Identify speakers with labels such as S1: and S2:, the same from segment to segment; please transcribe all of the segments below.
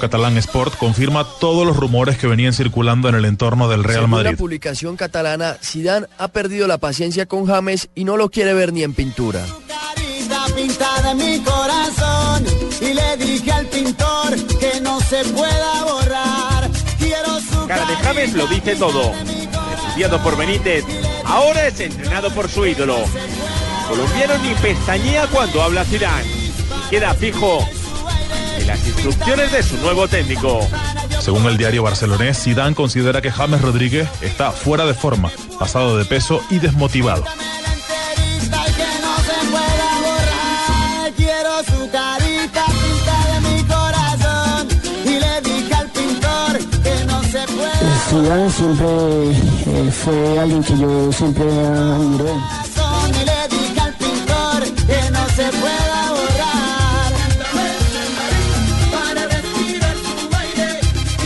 S1: Catalán Sport confirma todos los rumores que venían circulando en el entorno del Real
S2: Según
S1: Madrid.
S2: la publicación catalana, Zidane ha perdido la paciencia con James y no lo quiere ver ni en pintura.
S3: Carita pintada en mi corazón y le dije al pintor que no se pueda borrar. Quiero su
S4: Cara de James lo dice todo. Estudiado por Benítez, ahora es entrenado por su ídolo. Colombiano ni pestañea cuando habla Zidane. Y queda fijo en las instrucciones de su nuevo técnico.
S1: Según el diario barcelonés, Zidane considera que James Rodríguez está fuera de forma, pasado de peso y desmotivado.
S3: y y
S5: Zidane siempre eh, fue alguien que yo siempre admiré.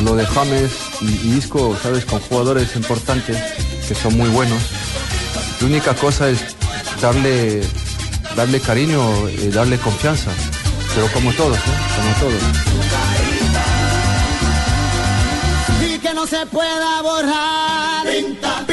S6: Lo de James y, y Isco, sabes, con jugadores importantes que son muy buenos. La única cosa es darle, darle cariño, y darle confianza. Pero como todos, ¿eh? como todos.
S3: y que no se pueda borrar. Pinta.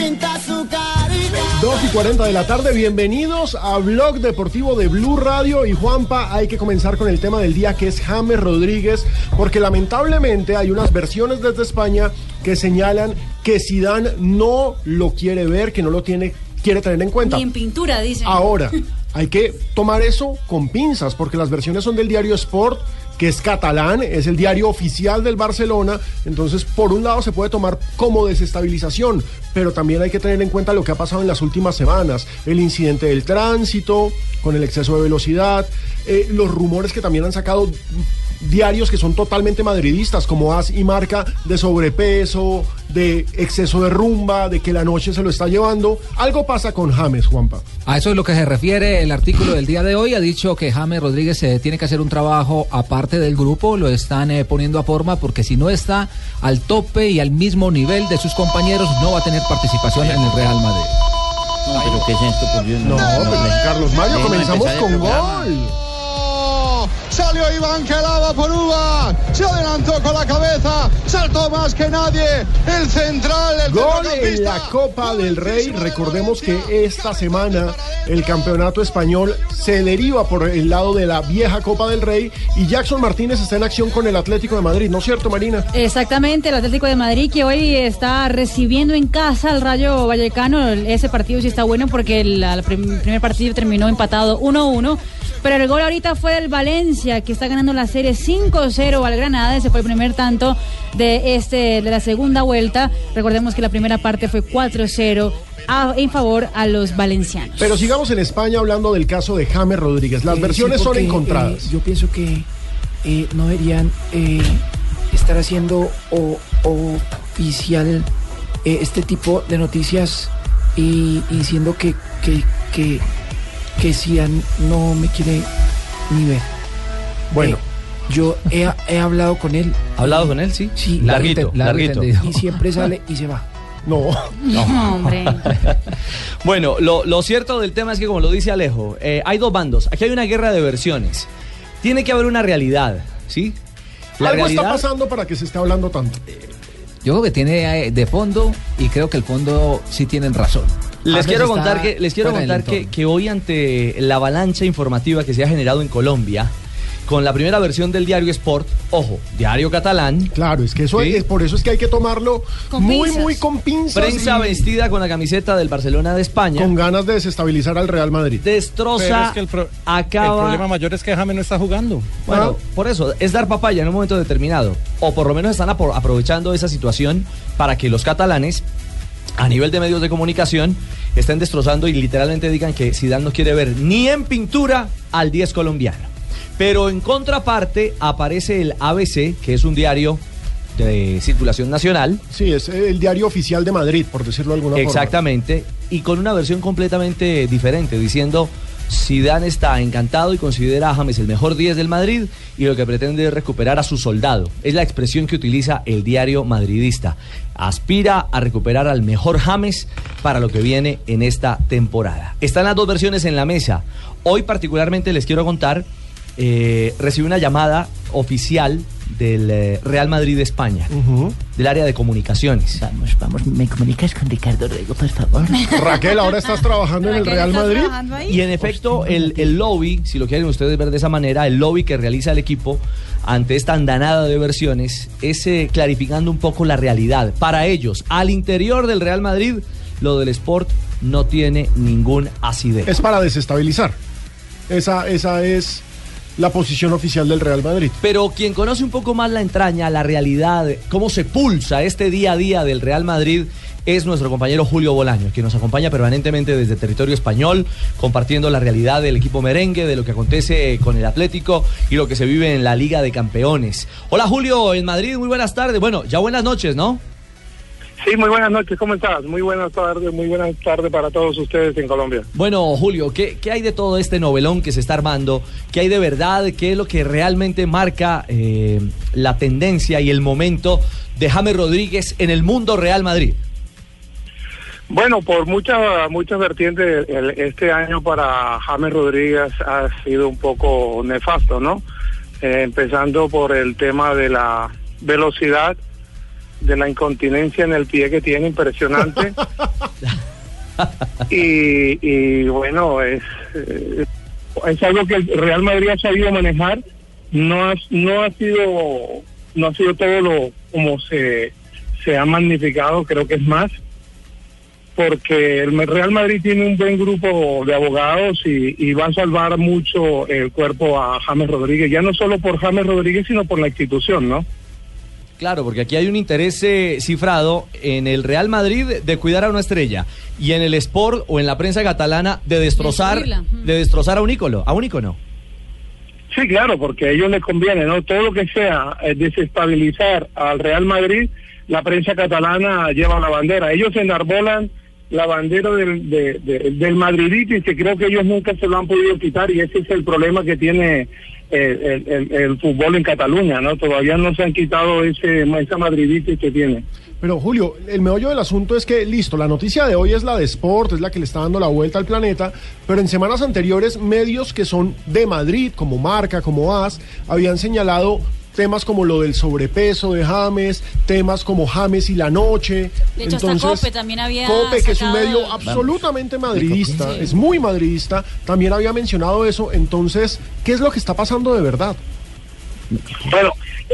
S7: 2 y 40 de la tarde, bienvenidos a Blog Deportivo de Blue Radio y Juanpa, hay que comenzar con el tema del día que es James Rodríguez, porque lamentablemente hay unas versiones desde España que señalan que Zidane no lo quiere ver, que no lo tiene quiere tener en cuenta.
S8: Ni en pintura, dicen.
S7: Ahora, hay que tomar eso con pinzas, porque las versiones son del diario Sport, que es catalán, es el diario oficial del Barcelona, entonces por un lado se puede tomar como desestabilización, pero también hay que tener en cuenta lo que ha pasado en las últimas semanas, el incidente del tránsito, con el exceso de velocidad, eh, los rumores que también han sacado diarios que son totalmente madridistas, como As y Marca, de sobrepeso, de exceso de rumba, de que la noche se lo está llevando. Algo pasa con James, Juanpa.
S9: A eso es lo que se refiere el artículo del día de hoy. Ha dicho que James Rodríguez eh, tiene que hacer un trabajo aparte del grupo, lo están eh, poniendo a forma porque si no está al tope y al mismo nivel de sus compañeros, no va a tener participación en el Real Madrid.
S10: pero ¿qué es esto, por Dios?
S7: No, pues, Carlos Mario, comenzamos con
S10: programa.
S7: gol.
S11: Salió Iván que lava por Uva. Se adelantó con la cabeza. Saltó más que nadie. El central, el
S7: Gol en la Copa del Rey. Recordemos que esta semana el campeonato español se deriva por el lado de la vieja Copa del Rey y Jackson Martínez está en acción con el Atlético de Madrid, ¿no es cierto, Marina?
S8: Exactamente, el Atlético de Madrid que hoy está recibiendo en casa al Rayo Vallecano. Ese partido sí está bueno porque el, el prim- primer partido terminó empatado 1-1. Pero el gol ahorita fue del Valencia, que está ganando la serie 5-0 al Granada. Ese fue el primer tanto de, este, de la segunda vuelta. Recordemos que la primera parte fue 4-0 a- en favor a los valencianos.
S7: Pero sigamos en España hablando del caso de James Rodríguez. Las
S12: Eh,
S7: versiones
S12: sí,
S7: son encontradas.
S12: eh, yo pienso que eh, no deberían eh, estar haciendo o, oficial eh, este tipo de noticias y, y diciendo que, que, que, que Zidane no me quiere ni ver.
S7: Bueno.
S12: Eh, yo he, he hablado con él.
S10: ¿Ha hablado con él? Sí.
S12: Sí.
S10: Larguito, larguito.
S12: entendido. Y siempre sale y se va.
S7: No.
S8: No, hombre.
S10: Bueno, lo, lo cierto del tema es que, como lo dice Alejo, eh, hay dos bandos. Aquí hay una guerra de versiones. Tiene que haber una realidad, ¿sí?
S7: Algo está pasando para que se esté hablando tanto.
S9: Yo creo que tiene eh, de fondo y creo que el fondo sí tienen razón.
S10: Les quiero contar que les quiero contar que, que hoy ante la avalancha informativa que se ha generado en Colombia con la primera versión del diario Sport, ojo, diario catalán.
S7: Claro, es que eso
S10: Sí.
S7: es, por eso es que hay que tomarlo
S8: Con
S7: muy,
S8: pinzas.
S7: muy con pinzas.
S10: Prensa
S7: y
S10: vestida con la camiseta del Barcelona de España.
S7: Con ganas de desestabilizar al Real Madrid.
S10: Destroza,
S13: Pero es que el, pro-
S10: acaba.
S13: el problema mayor es que James no está jugando.
S10: Bueno, por eso, es dar papaya en un momento determinado. O por lo menos están apro- aprovechando esa situación para que los catalanes, a nivel de medios de comunicación, estén destrozando y literalmente digan que Zidane no quiere ver ni en pintura al 10 colombiano. Pero en contraparte aparece el ABC, que es un diario de circulación nacional.
S7: Sí, es el diario oficial de Madrid, por decirlo de alguna forma.
S10: Exactamente, y con una versión completamente diferente, diciendo Zidane está encantado y considera a James el mejor 10 del Madrid y lo que pretende es recuperar a su soldado. Es la expresión que utiliza el diario madridista. Aspira a recuperar al mejor James para lo que viene en esta temporada. Están las dos versiones en la mesa. Hoy particularmente les quiero contar, eh, recibí una llamada oficial del eh, Real Madrid de España, del área de comunicaciones.
S12: Vamos, vamos, ¿me comunicas con Ricardo Rego, por favor?
S7: Raquel, ahora estás trabajando en el Real Madrid.
S10: Y en efecto, el, el lobby, si lo quieren ustedes ver de esa manera, el lobby que realiza el equipo ante esta andanada de versiones es eh, clarificando un poco la realidad. Para ellos, al interior del Real Madrid, lo del Sport no tiene ningún asidero.
S7: Es para desestabilizar. Esa, esa es la posición oficial del Real Madrid.
S10: Pero quien conoce un poco más la entraña, la realidad, cómo se pulsa este día a día del Real Madrid, es nuestro compañero Julio Bolaño, que nos acompaña permanentemente desde territorio español, compartiendo la realidad del equipo merengue, de lo que acontece con el Atlético y lo que se vive en la Liga de Campeones. Hola Julio, en Madrid, muy buenas tardes. Bueno, ya buenas noches, ¿no?
S14: Sí, muy buenas noches, ¿cómo estás? Muy buenas tardes, muy buenas tardes para todos ustedes en Colombia.
S10: Bueno, Julio, ¿qué, qué hay de todo este novelón que se está armando? ¿Qué hay de verdad? ¿Qué es lo que realmente marca eh, la tendencia y el momento de James Rodríguez en el mundo Real Madrid?
S14: Bueno, por muchas muchas vertientes, el- este año para James Rodríguez ha sido un poco nefasto, ¿no? Eh, empezando por el tema de la velocidad, de la incontinencia en el pie que tiene, impresionante. y, y bueno, es, eh, es algo que el Real Madrid ha sabido manejar. No ha, no ha sido no ha sido todo lo como se, se ha magnificado, creo que es más porque el Real Madrid tiene un buen grupo de abogados y, y va a salvar mucho el cuerpo a James Rodríguez, ya no solo por James Rodríguez, sino por la institución, ¿no?
S10: Claro, porque aquí hay un interés eh, cifrado en el Real Madrid de cuidar a una estrella y en el Sport o en la prensa catalana de destrozar, de destrozar a un ícono, a un ícono.
S14: Sí, claro, porque a ellos les conviene, ¿no? Todo lo que sea eh, desestabilizar al Real Madrid, la prensa catalana lleva la bandera. Ellos enarbolan la bandera del, de- de- del madridismo que creo que ellos nunca se lo han podido quitar y ese es el problema que tiene el, el- fútbol en Cataluña, ¿no? Todavía no se han quitado ese, esa madriditis que tiene.
S7: Pero Julio, el meollo del asunto es que, listo, la noticia de hoy es la de Sport, es la que le está dando la vuelta al planeta, pero en semanas anteriores medios que son de Madrid, como Marca, como AS, habían señalado temas como lo del sobrepeso de James, temas como James y la noche.
S8: De hecho, hasta Cope también había
S7: Cope, que es un medio absolutamente madridista,
S8: Sí.
S7: es muy madridista, también había mencionado eso. Entonces, ¿qué es lo que está pasando de verdad?
S14: Bueno,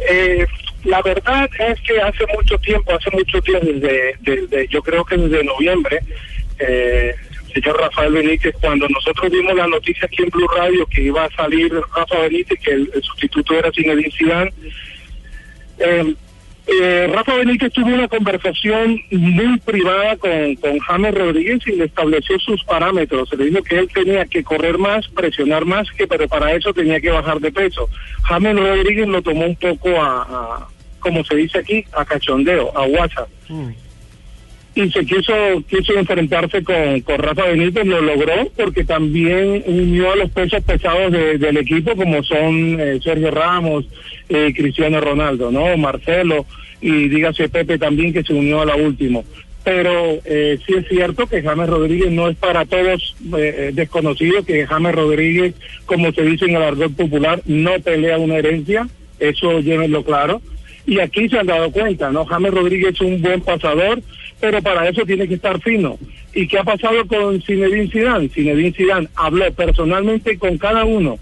S14: eh, la verdad es que hace mucho tiempo, hace mucho tiempo, desde, desde yo creo que desde noviembre, eh, Rafael Benítez, cuando nosotros vimos la noticia aquí en Blue Radio que iba a salir Rafa Benítez, que el, sustituto era Zinedine Zidane, eh, eh, Rafa Benítez tuvo una conversación muy privada con, con James Rodríguez y le estableció sus parámetros. Le dijo que él tenía que correr más, presionar más, que pero para eso tenía que bajar de peso. James Rodríguez lo tomó un poco a, a, como se dice aquí, a cachondeo, a WhatsApp. Y se quiso, quiso enfrentarse con, con Rafa Benítez, lo logró porque también unió a los pesos pesados de- del equipo como son eh, Sergio Ramos, eh, Cristiano Ronaldo, ¿no? Marcelo y dígase Pepe también que se unió a la última. Pero eh, sí es cierto que James Rodríguez no es para todos eh, desconocido, que James Rodríguez, como se dice en el argot popular, no pelea una herencia, eso llévenlo claro. Y aquí se han dado cuenta, ¿no? James Rodríguez es un buen pasador, pero para eso tiene que estar fino. ¿Y qué ha pasado con Zinedine Zidane? Zinedine Zidane habló personalmente con cada uno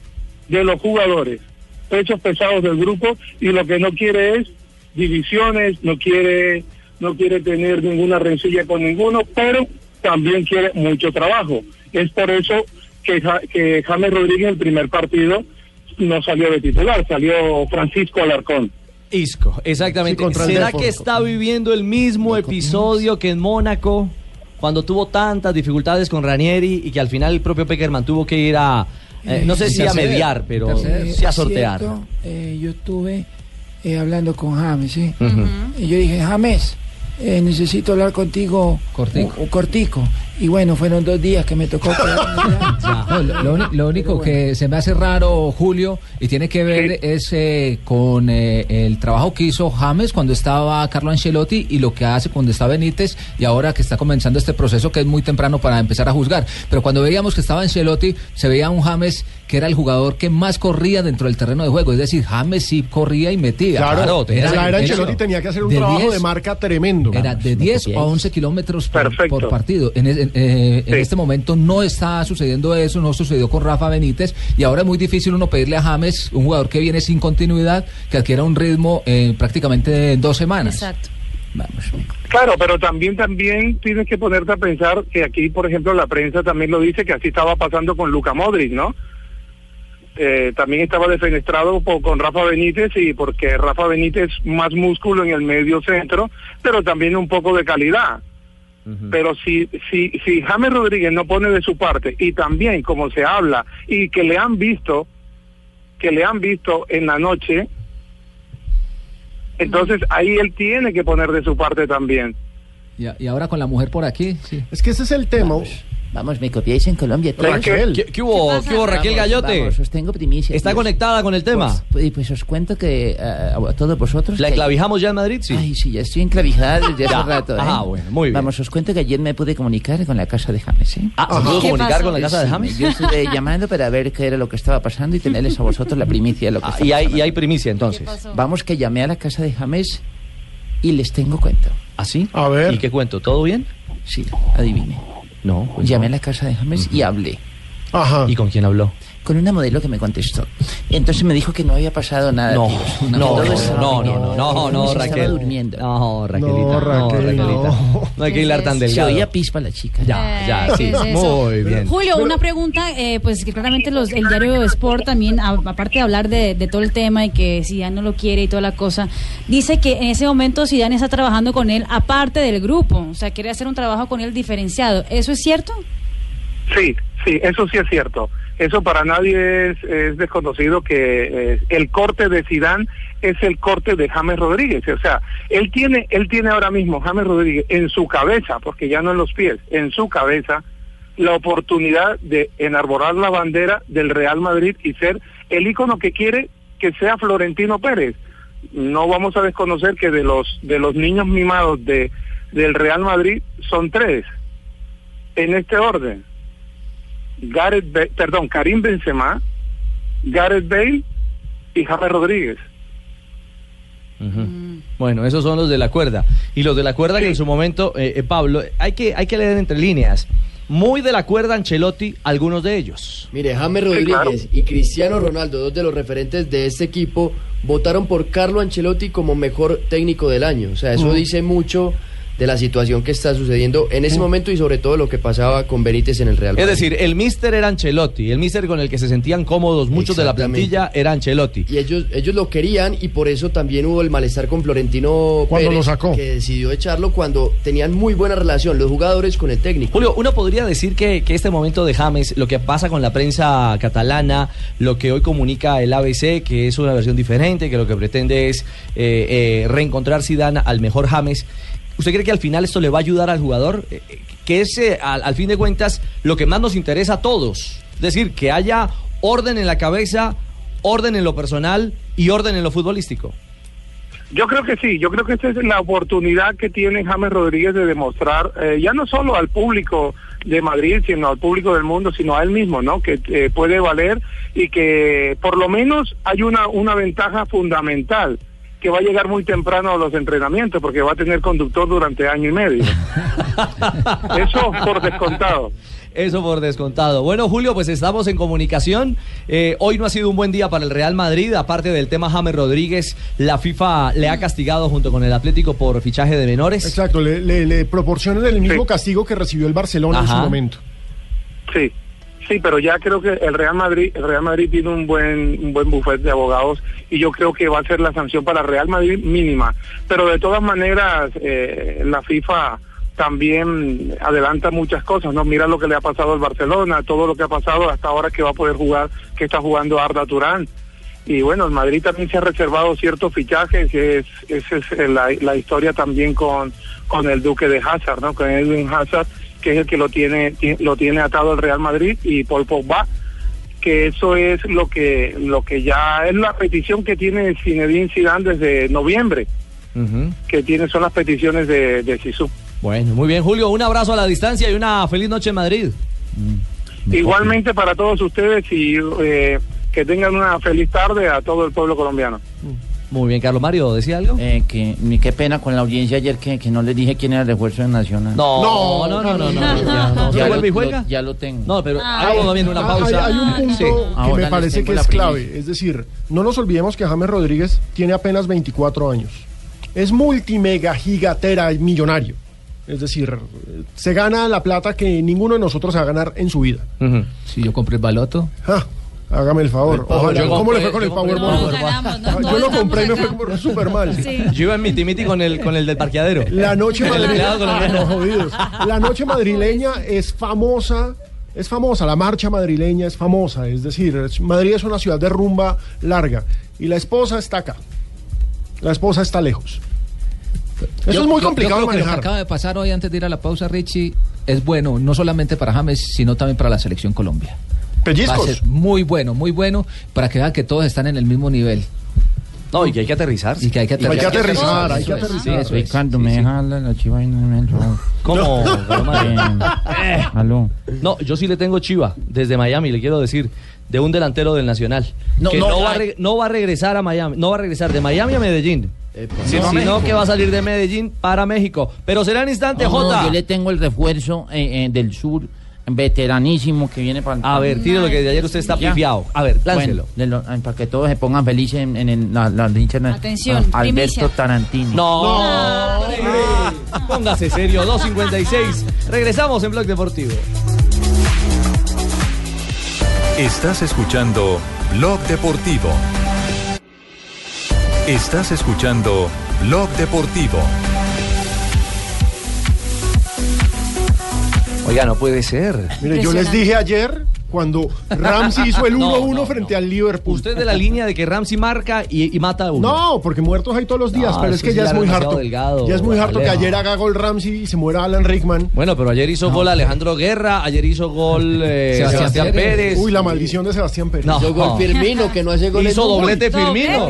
S14: de los jugadores pesos pesados del grupo y lo que no quiere es divisiones, no quiere no quiere tener ninguna rencilla con ninguno, pero también quiere mucho trabajo. Es por eso que, que James Rodríguez el primer partido no salió de titular, salió Francisco Alarcón.
S10: Isco, exactamente.
S14: Sí,
S10: ¿Será que está viviendo el mismo episodio que en Mónaco, cuando tuvo tantas dificultades con Ranieri y que al final el propio Peckerman tuvo que ir a, eh, no sé si a mediar, pero
S12: Interceder.
S10: sí a sortear?
S12: cierto, eh, yo estuve eh, hablando con James, ¿sí? Y yo dije, James, eh, necesito hablar contigo cortico. Cortico. Y bueno, fueron dos días que me tocó.
S9: No, lo, lo uni- lo único que se me hace raro, Julio, y tiene que ver es eh, con eh, el trabajo que hizo James cuando estaba Carlo Ancelotti y lo que hace cuando está Benítez y ahora que está comenzando este proceso que es muy temprano para empezar a juzgar. Pero cuando veíamos que estaba Ancelotti, se veía un James que era el jugador que más corría dentro del terreno de juego. Es decir, James sí corría y metía.
S7: Claro, la era
S9: eso.
S7: Ancelotti tenía que hacer un
S9: De
S7: trabajo
S9: 10
S7: de marca tremendo.
S9: Era de 10 a 11 kilómetros por, partido. En, en, eh, en
S7: Sí.
S9: este momento no está sucediendo eso, no sucedió con Rafa Benítez y ahora es muy difícil uno pedirle a James, un jugador que viene sin continuidad, que adquiera un ritmo eh, prácticamente en dos semanas.
S8: Exacto.
S14: Claro, pero también también tienes que ponerte a pensar que aquí, por ejemplo, la prensa también lo dice que así estaba pasando con Luca Modric, ¿no? Eh, también estaba defenestrado con Rafa Benítez y porque Rafa Benítez más músculo en el medio centro, pero también un poco de calidad. Pero si, si, si James Rodríguez no pone de su parte y también como se habla y que le han visto, que le han visto en la noche, entonces ahí él tiene que poner de su parte también.
S9: Y, a- y ahora con la mujer por aquí, sí.
S7: Es que ese es el tema.
S15: Vamos, me copiáis en Colombia. todos?
S10: Raquel. ¿Qué- qué hubo- ¿Qué qué hubo, Raquel
S15: Vamos,
S10: Gallote?
S15: Vamos, os tengo primicia.
S10: ¿Está
S15: tíos.
S10: conectada con el tema?
S15: Pues, pues os cuento que eh, a todos vosotros...
S10: ¿La enclavijamos ya en Madrid? Sí.
S15: Ay, sí, ya estoy enclavijada desde hace rato. ¿eh?
S10: Ajá, bueno, muy bien.
S15: Vamos, os cuento que ayer me pude comunicar con la casa de James, ¿eh?
S10: Ah, ¿se pudo ¿Qué comunicar pasó? con la casa de
S15: Sí,
S10: James?
S15: Yo estuve llamando para ver qué era lo que estaba pasando y tenerles a vosotros la primicia de lo que
S10: Ah,
S15: está
S10: y, hay,
S15: pasando.
S10: y hay primicia entonces.
S15: Vamos que llamé a la casa de James y les tengo cuento.
S10: ¿Ah, sí?
S7: A ver.
S10: ¿Y qué cuento? ¿Todo bien?
S15: Sí, adivine.
S10: No. pues
S15: Llamé
S10: no.
S15: a la casa de James y hablé.
S7: Ajá.
S10: ¿Y con quién habló?
S15: Con una modelo que me contestó. Entonces me dijo que no había pasado nada.
S10: No,
S15: tíos.
S10: no, no, no,
S15: estaba
S10: no, no, no, no,
S15: Estaba
S10: Raquel.
S15: durmiendo.
S10: No, Raquelita.
S7: No,
S10: No,
S7: Raquel,
S10: Raquelita.
S7: no.
S10: No hay que hilar tan
S15: Se
S10: delgado.
S15: oía pispa la chica.
S10: Ya, ya,
S8: Eh,
S10: sí.
S8: ¿qué es?
S10: Muy bien.
S8: Julio, una pregunta, eh, pues que claramente los, el diario Sport también, a- aparte de hablar de, de todo el tema y que Zidane no lo quiere y toda la cosa, dice que en ese momento Zidane está trabajando con él aparte del grupo, o sea, quiere hacer un trabajo con él diferenciado. ¿Eso es cierto?
S14: Sí, sí, eso sí es cierto. Eso para nadie es, es desconocido que eh, el corte de Sidán es el corte de James Rodríguez. O sea, él tiene, él tiene ahora mismo James Rodríguez en su cabeza, porque ya no en los pies, en su cabeza, la oportunidad de enarborar la bandera del Real Madrid y ser el ícono que quiere que sea Florentino Pérez. No vamos a desconocer que de los de los niños mimados de del Real Madrid son tres en este orden. Gareth perdón, Karim Benzema, Gareth Bale y James Rodríguez.
S10: Ujú. Bueno, esos son los de la cuerda. Y los de la cuerda que en su momento, eh, eh, Pablo, hay que, hay que leer entre líneas. Muy de la cuerda Ancelotti, algunos de ellos.
S2: Mire, James Rodríguez y Cristiano Ronaldo, dos de los referentes de este equipo, votaron por Carlo Ancelotti como mejor técnico del año. O sea, eso
S10: Mm.
S2: dice mucho de la situación que está sucediendo en ese
S10: Mm.
S2: momento y sobre todo lo que pasaba con Benítez en el Real
S10: Es
S2: Madrid.
S10: decir, el mister era Ancelotti, el mister con el que se sentían cómodos muchos de la plantilla era Ancelotti.
S2: Y ellos, ellos lo querían y por eso también hubo el malestar con Florentino
S7: Cuando
S2: Pérez,
S7: lo sacó.
S2: que decidió echarlo cuando tenían muy buena relación los jugadores con el técnico.
S10: Julio, uno podría decir que, que este momento de James, lo que pasa con la prensa catalana, lo que hoy comunica el ABC, que es una versión diferente, que lo que pretende es eh, eh, reencontrar Zidane al mejor James. ¿Usted cree que al final esto le va a ayudar al jugador? Eh, eh, que es, eh, al, fin de cuentas, lo que más nos interesa a todos. Es decir, que haya orden en la cabeza, orden en lo personal y orden en lo futbolístico.
S14: Yo creo que sí, yo creo que esta es la oportunidad que tiene James Rodríguez de demostrar, eh, ya no solo al público de Madrid, sino al público del mundo, sino a él mismo, ¿no? Que puede valer y que por lo menos hay una, una ventaja fundamental que va a llegar muy temprano a los entrenamientos porque va a tener conductor durante año y medio. Eso por descontado.
S10: Eso por descontado. Bueno, Julio, pues estamos en comunicación. Eh, hoy no ha sido un buen día para el Real Madrid. Aparte del tema James Rodríguez, la FIFA le ha castigado junto con el Atlético por fichaje de menores.
S7: Exacto, le, le, le proporcionan el mismo castigo que recibió el Barcelona en su momento.
S14: Sí, sí, pero ya creo que el Real Madrid, el Real Madrid tiene un buen, un buen buffet de abogados y yo creo que va a ser la sanción para Real Madrid mínima. Pero de todas maneras, eh, la FIFA también adelanta muchas cosas, ¿no? Mira lo que le ha pasado al Barcelona, todo lo que ha pasado hasta ahora que va a poder jugar, que está jugando Arda Turán. Y bueno, el Madrid también se ha reservado ciertos fichajes, es, esa es la, la historia también con, con el Duque de Hazard, ¿no? Con Edwin Hazard, que es el que lo tiene, ti- lo tiene atado el Real Madrid, y Paul Pogba, que eso es lo que, lo que ya es la petición que tiene Zinedine Zidane desde noviembre, que tiene son las peticiones de, de.
S10: Bueno, muy bien, Julio. Un abrazo a la distancia y una feliz noche en Madrid.
S14: Igualmente para todos ustedes y eh, que tengan una feliz tarde a todo el pueblo colombiano.
S10: Muy bien, Carlos Mario, ¿decía algo?
S15: Eh, que, ni qué pena con la audiencia ayer que, que no les dije quién era el refuerzo de Nacional.
S10: No, no, no, no, no, no, ya, no. ¿Se
S15: Ya
S10: vuelve y juega?
S15: lo- ya lo tengo.
S10: No, pero
S8: Ah,
S10: hagamos bien una
S7: Ah,
S10: pausa.
S7: Hay, hay un punto
S10: Sí.
S7: que
S15: Ahora
S7: me parece que es clave. Es decir, no nos olvidemos que James Rodríguez tiene apenas 24 años. Es multimega gigatera y millonario. Es decir, se gana la plata que ninguno de nosotros se va a ganar en su vida.
S9: Si yo compré el baloto.
S7: Ah, hágame el favor. Ojalá.
S10: Yo
S7: ¿Cómo le
S10: compré-
S7: fue con el
S10: yo
S7: Powerball?
S10: No, no,
S7: yo lo compré y me fue como súper mal.
S10: Yo iba en miti miti con el, con el del parqueadero.
S7: La noche madrileña. Ah, no, jodidos. La noche madrileña es famosa. Es famosa, la marcha madrileña es famosa, es decir, Madrid es una ciudad de rumba larga y la esposa está acá. La esposa está lejos. Eso
S9: Yo-
S7: es muy
S9: yo-
S7: complicado
S9: yo
S7: de
S9: creo que lo que
S7: manejar.
S9: acaba de pasar hoy antes de ir a la pausa, Richie, es bueno, no solamente para James, sino también para la selección Colombia.
S7: Pellizcos.
S9: Va a ser muy bueno, muy bueno, para que vean que todos están en el mismo nivel.
S10: No, y que hay que aterrizar.
S9: Y que hay que aterrizar.
S7: Hay que aterrizar, hay que
S9: Eso es,
S7: aterrizar.
S9: eso es.
S15: Ricardo, me deja la, la chiva y no me
S10: ¿Cómo?
S15: Eh, aló.
S10: No, yo sí le tengo chiva desde Miami, le quiero decir, de un delantero del Nacional.
S15: No,
S10: que
S15: no,
S10: no, va a no va a regresar a Miami, no va a regresar de Miami a Medellín.
S15: Sino a
S10: sino que va a salir de Medellín para México. Pero será en instante,
S15: No, no,
S10: Jota.
S15: yo le tengo el refuerzo eh, eh, del sur, veteranísimo que viene para
S10: A ver, tire lo que de ayer usted está
S15: Ya.
S10: pifiado. A ver, láncelo.
S15: Bueno, lo- para que todos se pongan felices en, en el- la, la de-
S8: Atención,
S15: Ah, Alberto
S8: primicia.
S15: Tarantini.
S10: No, hombre. póngase serio, 2.56. Regresamos en Blog Deportivo.
S16: Estás escuchando Blog Deportivo. Estás escuchando Blog Deportivo.
S10: Oiga, no puede ser.
S7: Mire, yo les dije ayer cuando Ramsey hizo el 1-1
S10: No, no,
S7: frente al Liverpool.
S10: Usted de la línea de que Ramsey marca y, y mata a uno.
S7: No, porque muertos hay todos los días,
S10: No,
S7: pero
S10: es
S7: es
S10: que
S7: ya
S10: ya
S7: es muy harto.
S10: delgado,
S7: ya es muy harto que ayer haga gol Ramsey y se muera Alan Rickman.
S10: Bueno, pero ayer hizo gol Alejandro Guerra, ayer hizo gol eh,
S7: Sebastián
S10: Sebastián,
S7: Pérez.
S10: Pérez.
S7: Uy, la maldición de Sebastián Pérez.
S10: No.
S2: Hizo gol Firmino, que no hace goles
S10: Hizo doblete Firmino.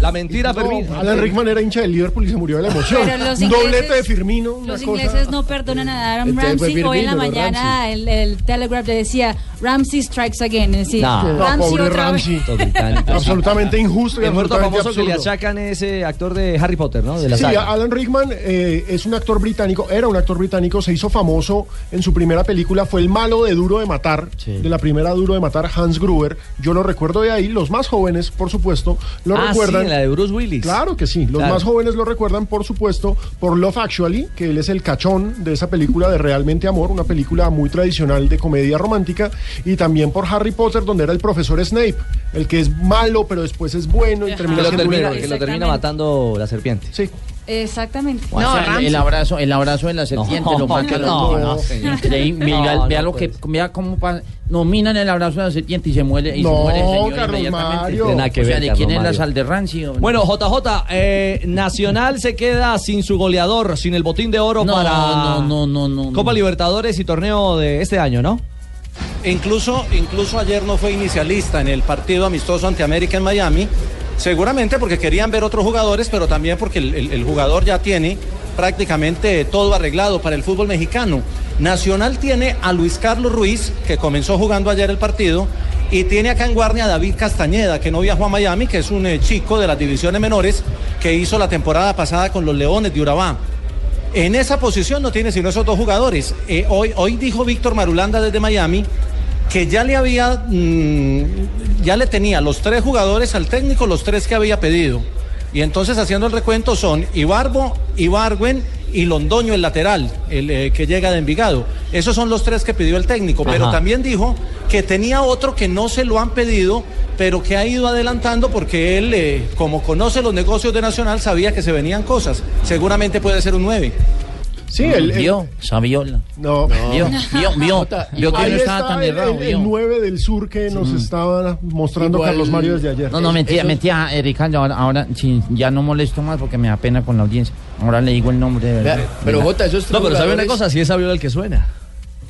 S10: La mentira
S7: No,
S10: Firmino.
S7: Alan Rickman era hincha del Liverpool y se murió de la emoción. Doblete de Firmino.
S8: Los
S7: cosa-
S8: ingleses no perdonan a
S2: fue
S8: Ramsey. Hoy en la mañana el, el Telegraph le decía Ramsey strikes again. Es decir,
S10: No.
S7: No,
S8: Ramsey otra.
S7: Ramsey. Absolutamente injusto y
S10: El muerto
S7: absolutamente
S10: famoso que le achacan es ese actor de Harry Potter, ¿no? De la
S7: Sí,
S10: saga.
S7: Alan Rickman eh, es un actor británico, era un actor británico, se hizo famoso en su primera película, fue el malo de Duro de Matar, de la primera Duro de Matar, Hans Gruber. Yo lo recuerdo de ahí, los más jóvenes, por supuesto, lo
S10: ah,
S7: recuerdan.
S10: sí, la de Bruce Willis.
S7: Claro que sí, los
S10: Claro.
S7: más jóvenes lo recuerdan, por supuesto, por Love Actually, que él es el cachón de esa película de Realmente Amor, una película muy tradicional de comedia romántica, y también por Harry Potter, donde era el profesor Snape, el que es malo, pero después es bueno y termina
S10: lo, que lo termina matando la serpiente.
S7: Sí.
S8: Exactamente.
S15: O sea, el, el abrazo, el abrazo de la serpiente
S10: No,
S15: lo mata.
S10: no, no.
S15: Increíble.
S10: No,
S15: Mira,
S10: no
S15: vea lo que, vea cómo pa- nominan el abrazo de la serpiente y se muere y
S7: No,
S15: se muere el señor
S7: Carlos
S15: inmediatamente.
S7: Mario.
S10: Tiene nada que
S15: o sea,
S10: ver,
S15: ¿de quién es la sal de rancio?
S10: Bueno, JJ, eh, Nacional se queda sin su goleador, sin el botín de oro
S15: no,
S10: para
S15: no, no, no, no.
S10: Copa
S15: no.
S10: Libertadores y torneo de este año, ¿no?
S13: Incluso, incluso ayer no fue inicialista en el partido amistoso ante América en Miami, seguramente porque querían ver otros jugadores, pero también porque el, jugador ya tiene prácticamente todo arreglado para el fútbol mexicano. Nacional tiene a Luis Carlos Ruiz, que comenzó jugando ayer el partido, y tiene acá en Guardia a David Castañeda, que no viajó a Miami, que es un eh, chico de las divisiones menores que hizo la temporada pasada con los Leones de Urabá. En esa posición no tiene sino esos dos jugadores. Eh, hoy, hoy dijo Víctor Marulanda desde Miami que ya le había, mm, ya le tenía los tres jugadores al técnico, los tres que había pedido. Y entonces haciendo el recuento son Ibarbo, Ibargüen y Londoño el lateral, el eh, que llega de Envigado. Esos son los tres que pidió el técnico, pero también dijo que tenía otro que no se lo han pedido, pero que ha ido adelantando porque él, eh, como conoce los negocios de Nacional, sabía que se venían cosas. Seguramente puede ser un 9.
S7: Sí, el-
S15: Vio, Saviola.
S7: No,
S15: Vio, vio, vio, vio que no estaba tan
S7: el,
S15: errado,
S7: el- el
S15: vio.
S7: 9 del sur que nos estaba mostrando
S15: Igual-
S7: Carlos Mario desde ayer.
S15: No, no, mentira, mentira, eh, Ricardo, ahora, ahora sí, ya no molesto más porque me da pena con la audiencia. Ahora le digo el nombre de verdad.
S2: pero, Jota, esos
S10: No, pero ¿sabe una cosa? Si es Saviola el que suena.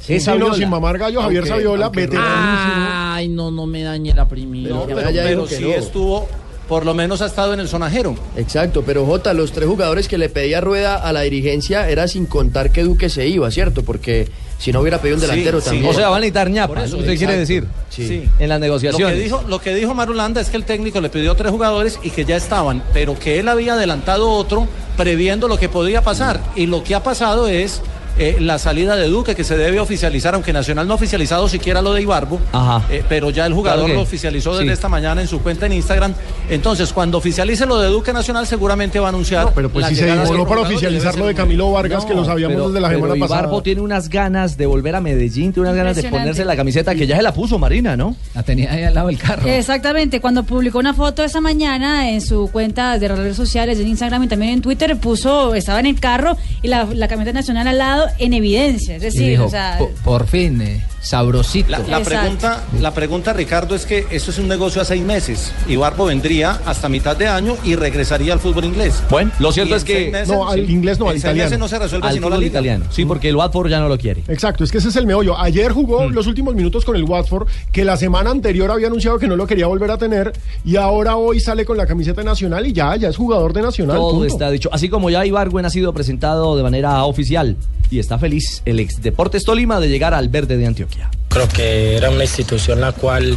S7: Sí,
S10: Es Saviola.
S7: sin mamar gallo, Javier Saviola, veteranísimo.
S15: Ay, no, no me dañe la primicia.
S13: No, pero,
S2: ya
S13: pero sí
S2: no.
S13: estuvo, por lo menos ha estado en el sonajero.
S2: Exacto, pero Jota, los tres jugadores que le pedía Rueda a la dirigencia era sin contar que Duque se iba, ¿cierto? Porque si no hubiera pedido un
S13: Sí,
S2: delantero
S13: sí.
S2: también.
S10: O sea, van a necesitar ñapa,
S13: Por
S10: es
S13: eso,
S10: lo que usted quiere decir.
S2: Sí.
S13: Sí.
S10: En las
S13: Lo que,
S10: negociaciones.
S13: dijo, lo que dijo Marulanda es que el técnico le pidió tres jugadores y que ya estaban, pero que él había adelantado otro previendo lo que podía pasar. Y lo que ha pasado es eh, la salida de Duque, que se debe oficializar, aunque Nacional no ha oficializado siquiera lo de Ibarbo,
S10: Ajá.
S13: eh, pero ya el jugador
S10: Claro que-
S13: lo oficializó desde
S10: sí.
S13: esta mañana en su cuenta en Instagram. Entonces, cuando oficialice lo de Duque Nacional, seguramente va a anunciar.
S7: No, pero pues si se demoró para oficializar lo de Camilo Vargas, que lo sabíamos
S10: pero-
S7: desde la
S10: pero
S7: semana pasada.
S10: Ibarbo tiene unas ganas de volver a Medellín, tiene unas ganas de ponerse la camiseta que ya se la puso Marina, ¿no?
S9: La tenía ahí al lado del carro.
S8: Exactamente, cuando publicó una foto esa mañana en su cuenta de redes sociales, en Instagram y también en Twitter, puso, estaba en el carro y la, la camiseta nacional al lado en evidencia. Es decir,
S9: dijo,
S8: o sea,
S9: "Po- por fin, eh, sabrosito.
S13: La, la pregunta, la pregunta, Ricardo, es que esto es un negocio a seis meses. Ibarbo vendría hasta mitad de año y regresaría al fútbol inglés.
S10: Bueno, lo
S13: Y
S10: cierto es que
S13: meses-
S7: No, al
S13: sí,
S7: inglés no, al
S13: seis
S7: italiano.
S13: meses no se resuelve
S10: al
S13: sino la
S10: fútbol
S13: liga.
S10: italiano. Sí, porque el Watford ya no lo quiere.
S7: Exacto, es que ese es el meollo. Ayer jugó los últimos minutos con el Watford, que la semana anterior había anunciado que no lo quería volver a tener, y ahora hoy sale con la camiseta nacional y ya, ya es jugador de nacional.
S10: Todo
S7: punto.
S10: está dicho. Así como ya Ibargüen ha sido presentado de manera oficial y está feliz el ex Deportes Tolima de llegar al verde de Antioquia.
S17: Creo que era una institución la cual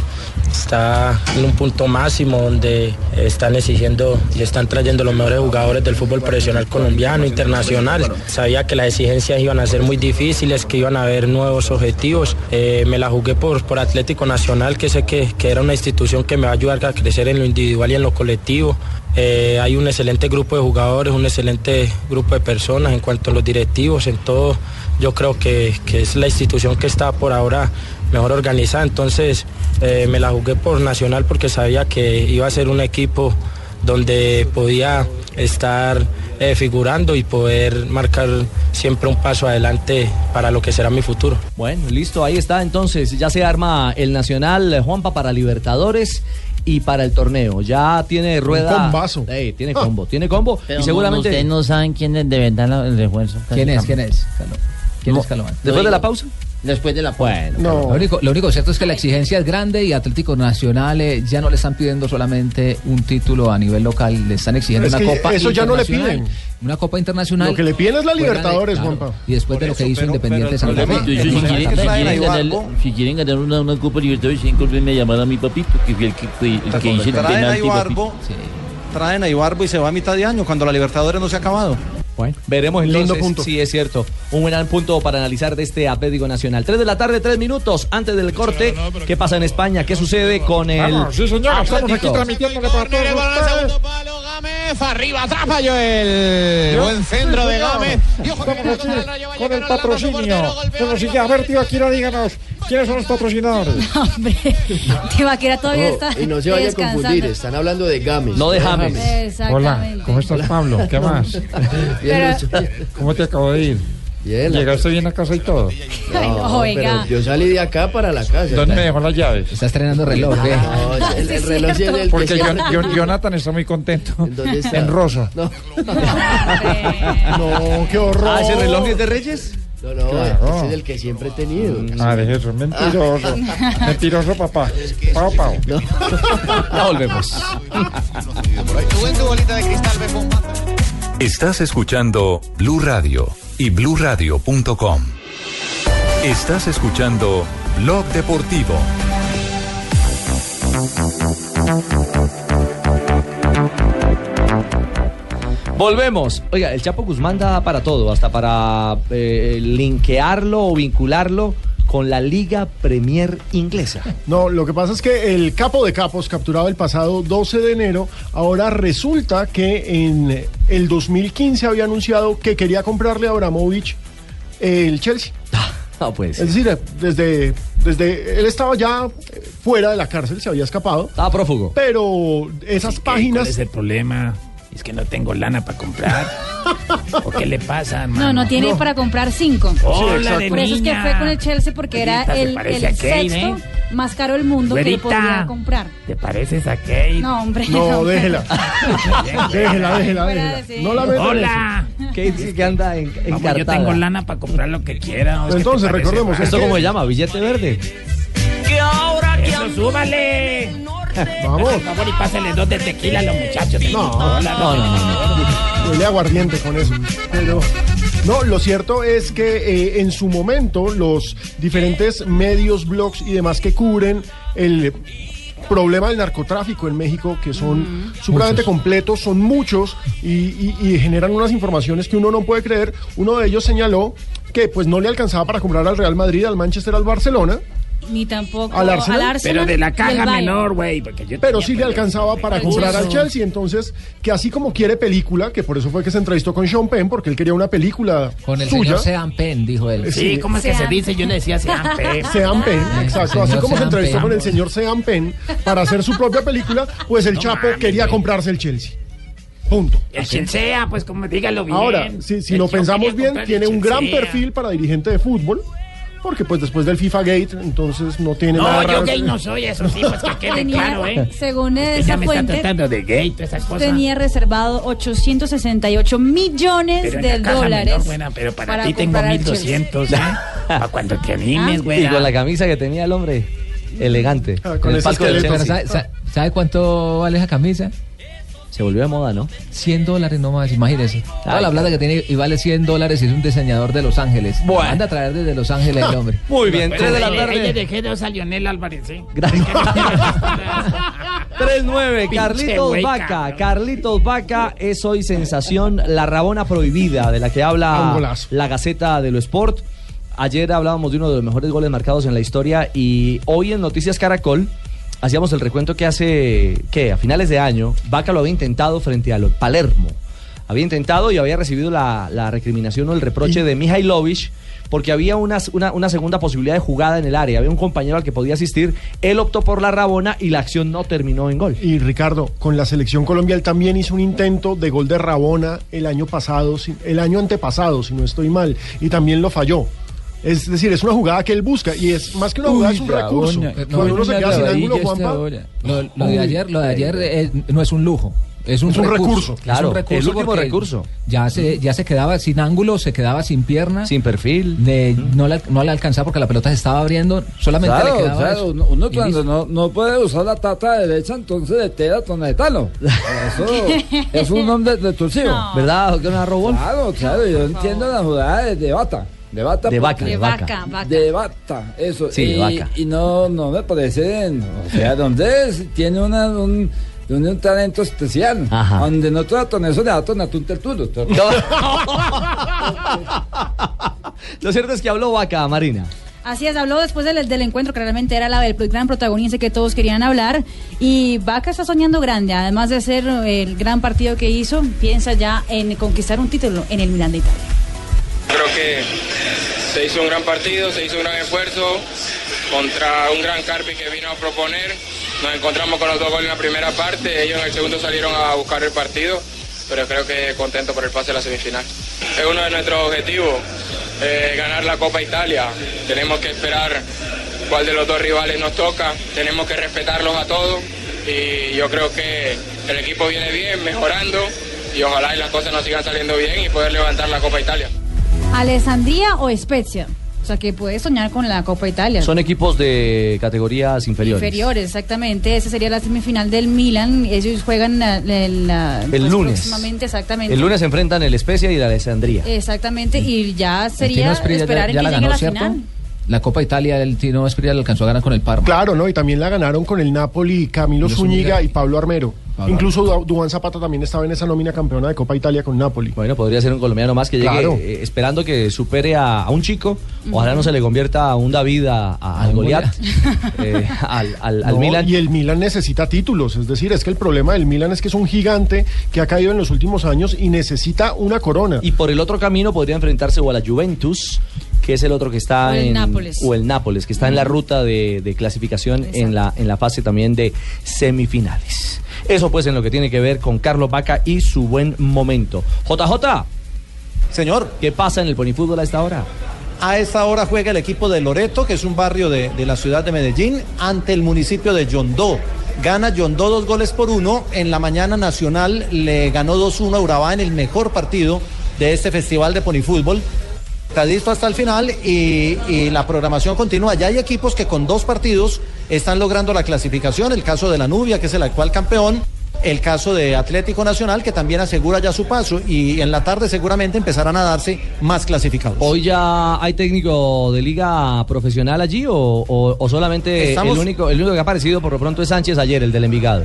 S17: está en un punto máximo donde están exigiendo y están trayendo los mejores jugadores del fútbol profesional colombiano, internacional. Sabía que las exigencias iban a ser muy difíciles, que iban a haber nuevos objetivos. Eh, me la jugué por, por Atlético Nacional, que sé que, que era una institución que me va a ayudar a crecer en lo individual y en lo colectivo. Eh, hay un excelente grupo de jugadores, un excelente grupo de personas en cuanto a los directivos, en todo. Yo creo que, que es la institución que está por ahora mejor organizada. Entonces eh, me la jugué por Nacional porque sabía que iba a ser un equipo donde podía estar eh, figurando y poder marcar siempre un paso adelante para lo que será mi futuro.
S10: Bueno, listo, ahí está. Entonces, ya se arma el Nacional Juanpa para Libertadores y para el torneo. Ya tiene rueda.
S7: combazo.
S10: Ey, tiene combo, tiene combo.
S15: Pero
S10: y seguramente.
S15: ustedes no saben quién es de verdad el refuerzo.
S9: ¿Quién es? ¿Quién es? ¿Quién es Calomán?
S10: Después de la pausa.
S15: Después de la
S10: Bueno,
S7: No.
S9: Lo único, lo único cierto es que la exigencia es grande y Atlético Nacional eh, ya no le están pidiendo solamente un título a nivel local, le están exigiendo
S7: Es
S9: una
S7: que
S9: copa
S7: eso ya no le piden.
S9: Una copa internacional.
S7: Lo que le piden es la
S9: fuera de-
S7: Libertadores,
S9: claro,
S7: Juanpa.
S9: Y después de lo que
S13: Por
S9: hizo
S13: eso, pero-
S9: Independiente Santa Fe.
S15: si,
S13: que
S15: si quieren ganar una, una Copa Libertadores, tienen que volverme a llamar a mi papito, que fue el que, el que hizo el
S13: Traen a
S15: penalti.
S13: Traen a Ibarbo y se va a mitad de año cuando la Libertadores no se ha acabado.
S10: Bueno, veremos
S7: Lindo
S10: entonces
S7: punto.
S10: si es cierto. Un gran punto para analizar de este Atlético Nacional. 3 de la tarde, 3 minutos antes del corte. ¿Qué pasa en España? ¿Qué sucede con el.
S12: Vamos, sí, señor, estamos aquí
S10: Atlético?
S12: transmitiéndole para todos ustedes.
S18: Arriba, atrapa Joel. Buen centro de Gámez.
S12: Estamos aquí con el patrocinio. Bueno, sí, ya, a ver, tío, Akira, díganos, ¿quiénes son los patrocinadores?
S8: hombre, Tibaquera todavía
S2: No,
S8: está
S2: y no se vaya a confundir, están hablando de Games.
S10: No de James.
S8: Exactamente.
S12: ¿cómo estás, Pablo? ¿Qué más?
S2: Bien,
S8: Pero-.
S12: ¿Cómo te acabo de ir?
S2: Bien,
S12: ¿Llegaste bien a casa y todo?
S8: Ay, no,
S2: No,
S8: oiga.
S2: pero yo salí de acá para la casa.
S12: ¿Dónde me dejó las llaves?
S9: Está estrenando reloj, ¿eh?
S2: No, el, el reloj sí es
S8: cierto.
S2: el que
S12: Porque Jonathan está muy contento.
S2: ¿En dónde está?
S12: En rosa.
S2: No,
S7: No, qué horror.
S10: Ah, ese reloj es de Reyes.
S2: No, no,
S12: Claro.
S2: ese es el que siempre he tenido.
S12: Ah, de eso, mentiroso. Mentiroso, papá. Pau, pau.
S10: Ya volvemos.
S16: Estás escuchando Blue Radio y bluradio.com. Estás escuchando Blog Deportivo.
S10: Volvemos. Oiga, el Chapo Guzmán da para todo, hasta para eh, linkearlo o vincularlo con la Liga Premier inglesa.
S7: No, lo que pasa es que el capo de capos capturado el pasado 12 de enero, ahora resulta que en el 2015 había anunciado que quería comprarle a Abramovich el Chelsea.
S10: No, pues.
S7: Es decir, desde, desde él estaba ya fuera de la cárcel, se había escapado.
S10: Estaba prófugo.
S7: Pero esas páginas.
S19: ¿Cuál es el problema? Es que no tengo lana para comprar. ¿O qué le pasa, hermano?
S8: No, no tiene para comprar cinco.
S19: Hola, de
S8: Por eso es que fue con el Chelsea porque era
S19: Güerita,
S8: el,
S19: Kane,
S8: sexto
S19: ¿eh?
S8: más caro del mundo que podía comprar.
S19: ¿Te pareces a Kate?
S8: No, hombre.
S7: No, déjela. déjela, déjela, déjela.
S8: sí.
S7: No la metan
S19: Hola.
S10: ¿Qué dice que anda en,
S19: Vamos, yo tengo lana para comprar lo que quiera. ¿o es que
S7: Entonces, recordemos?
S10: ¿Esto cómo se llama? ¿Billete verde?
S19: Que ahora Eso, súbale.
S7: Vamos.
S19: Por favor, y pásale dos de tequila a los muchachos.
S7: No,
S10: no, no, no,
S7: Huele aguardiente con eso. Pero no, lo cierto es que eh, en su momento los diferentes medios, blogs y demás que cubren el problema del narcotráfico en México, que son supremamente completos, son muchos y, y- y generan unas informaciones que uno no puede creer. Uno de ellos señaló que pues no le alcanzaba para comprar al Real Madrid, al Manchester, al Barcelona,
S8: Ni tampoco
S7: ¿Al Arsenal?
S19: Pero de la caja menor, güey. porque yo
S7: pero sí le alcanzaba para comprar al Chelsea. Entonces, que así como quiere película, que por eso fue que se entrevistó con Sean Penn, porque él quería una película
S9: Con el
S7: suya.
S9: señor Sean Penn, dijo él.
S19: Sí, ¿cómo es que se dice? Yo le decía Sean P.
S7: Sean Penn, exacto. Así como se entrevistó
S9: Penn.
S7: con el señor Sean Penn para hacer su propia película, pues el
S19: No
S7: Chapo
S19: mames,
S7: quería comprarse el Chelsea. Punto.
S19: El Chelsea, pues como dígalo bien.
S7: Ahora, si, si lo pensamos bien, tiene un gran perfil para dirigente de fútbol, porque pues después del FIFA Gate, entonces no tiene
S19: No,
S7: nada
S19: yo
S7: raro.
S19: gay no soy, eso sí, pues que quede
S8: Tenía,
S19: claro, ¿eh?
S8: según esa
S19: me está
S8: fuente,
S19: tratando de gay, cosas.
S8: tenía reservado 868 millones
S19: pero en
S8: de dólares.
S19: menor, buena, pero para,
S8: para
S19: ti tengo
S8: comprar al Chelsea.
S19: 1200, ¿eh? Para cuando te animes,
S8: Ah.
S19: güey.
S10: Y con la camisa que tenía el hombre, elegante.
S7: Ah, con
S10: el palco del
S7: esqueleto.
S9: Pero
S10: Chelsea.
S9: ¿sabe, sabe- sabe cuánto vale esa camisa?
S10: Se volvió de moda, ¿no?
S9: 100 dólares nomás, imagínese. Toda
S10: Ay,
S9: la plata que tiene y vale 100 dólares y es un diseñador de Los Ángeles.
S10: Bueno.
S9: Anda a traer desde Los Ángeles el hombre.
S10: Muy bien,
S19: Pero
S10: 3 de la tarde.
S19: dejé dos a Lionel Álvarez, ¿eh?
S10: Gracias. 3-9,
S19: Pinche
S10: Carlitos Vaca. Carlitos Vaca es hoy sensación, la Rabona prohibida de la que habla la Gaceta de lo Sport. Ayer hablábamos de uno de los mejores goles marcados en la historia y hoy en Noticias Caracol hacíamos el recuento que hace, ¿qué? A finales de año, Vaca lo había intentado frente a lo- Palermo. Había intentado y había recibido la, la recriminación o el reproche de Mihailovic porque había una, una, una segunda posibilidad de jugada en el área. Había un compañero al que podía asistir. Él optó por la Rabona y la acción no terminó en gol.
S7: Y Ricardo, con la selección Colombia, él también hizo un intento de gol de Rabona el año pasado, el año antepasado, si no estoy mal, y también lo falló. Es decir, es una jugada que él busca y es más que una jugada, es un recurso. Cuando uno se queda sin ángulo, Juanpa.
S9: Lo, lo de ayer, lo de ayer eh, no es un lujo. Es un,
S7: Es un
S9: recurso,
S7: recurso,
S10: claro,
S9: es un recurso
S10: el último recurso.
S9: Ya se, ya se quedaba sin ángulo, se quedaba sin pierna.
S10: Sin perfil.
S9: de- no, le, no le alcanzaba porque la pelota se estaba abriendo. Solamente
S20: Claro,
S9: le quedaba
S20: claro,
S9: eso.
S20: uno, cuando no, no puede usar la tata derecha, entonces de tela tonetano. Eso es un nombre destructivo.
S8: No.
S10: ¿Verdad, Narrobón?
S20: Claro, claro, yo entiendo la jugada de, de bata. De bata.
S10: De vaca,
S8: De vaca, vaca.
S20: De bata, eso.
S10: Sí,
S20: y,
S10: de vaca.
S20: y no, no me parece, o sea, donde es, tiene una, un, tiene un talento especial.
S10: Ajá.
S20: Donde no trata con eso le da tonatú un tertulo.
S10: Lo cierto es que habló Vaca, Marina.
S8: Así es, habló después del, del encuentro, que realmente era la, el gran protagonista que todos querían hablar. Y Vaca está soñando grande, además de ser el gran partido que hizo, piensa ya en conquistar un título en el Milan de Italia.
S21: Que se hizo un gran partido, se hizo un gran esfuerzo contra un gran Carpi que vino a proponer. Nos encontramos con los dos goles en la primera parte, ellos en el segundo salieron a buscar el partido, pero creo que contento por el pase a la semifinal. Es uno de nuestros objetivos, eh, ganar la Copa Italia. Tenemos que esperar cuál de los dos rivales nos toca, tenemos que respetarlos a todos y yo creo que el equipo viene bien, mejorando y ojalá y las cosas nos sigan saliendo bien y poder levantar la Copa Italia.
S8: Alessandria o Spezia. O sea, que puede soñar con la Copa Italia.
S10: Son equipos de categorías inferiores.
S8: Inferiores, exactamente. Esa sería la semifinal del Milan. Ellos juegan la- la- la- pues,
S10: lunes.
S8: próximamente, exactamente.
S10: El lunes se enfrentan el Especia y la Alessandría.
S8: Exactamente, y ya
S9: El Tino
S8: sería
S9: Asprilla ya-
S8: esperar en
S9: ya
S8: que
S9: la
S8: llegue
S9: ganó,
S8: la
S9: ¿cierto?
S8: final.
S9: La Copa Italia, el Tino Esprilla le alcanzó a ganar con el Parma.
S7: Claro, ¿no? Y también la ganaron con el Napoli Camilo
S9: Camilo
S7: Zúñiga
S9: Zúñiga.
S7: y Pablo Armero. Incluso Du- Duván Zapata también estaba en esa nómina campeona de Copa Italia con Napoli.
S10: Bueno, podría ser un colombiano más que llegue
S7: Claro.
S10: eh, esperando que supere a, a un chico. Ojalá no se le convierta a un David, a- a- al Goliat, eh, al, al- al
S7: No,
S10: Milan.
S7: Y el Milan necesita títulos, es decir, es que el problema del Milan es que es un gigante que ha caído en los últimos años y necesita una corona.
S10: Y por el otro camino podría enfrentarse o a la Juventus, que es el otro que está
S8: O el
S10: en
S8: Nápoles.
S10: o el Nápoles, que está en la ruta de, de clasificación en la en la fase también de semifinales. Eso pues en lo que tiene que ver con Carlos Vaca y su buen momento. JJ.
S13: Señor.
S10: ¿Qué pasa en el ponifútbol a esta hora?
S13: A esta hora juega el equipo de Loreto, que es un barrio de, de la ciudad de Medellín, ante el municipio de Yondó. Gana Yondó dos goles por uno. En la mañana nacional le ganó 2-1 a Urabá en el mejor partido de este festival de ponifútbol. Estadista hasta el final y, y la programación continúa. Ya hay equipos que con dos partidos están logrando la clasificación. El caso de la Nubia, que es el actual campeón. El caso de Atlético Nacional, que también asegura ya su paso. Y en la tarde seguramente empezarán a darse más clasificados.
S10: ¿Hoy ya hay técnico de liga profesional allí o, o- o solamente
S13: Estamos-
S10: el único el único que ha aparecido por lo pronto es Sánchez ayer, el del Envigado?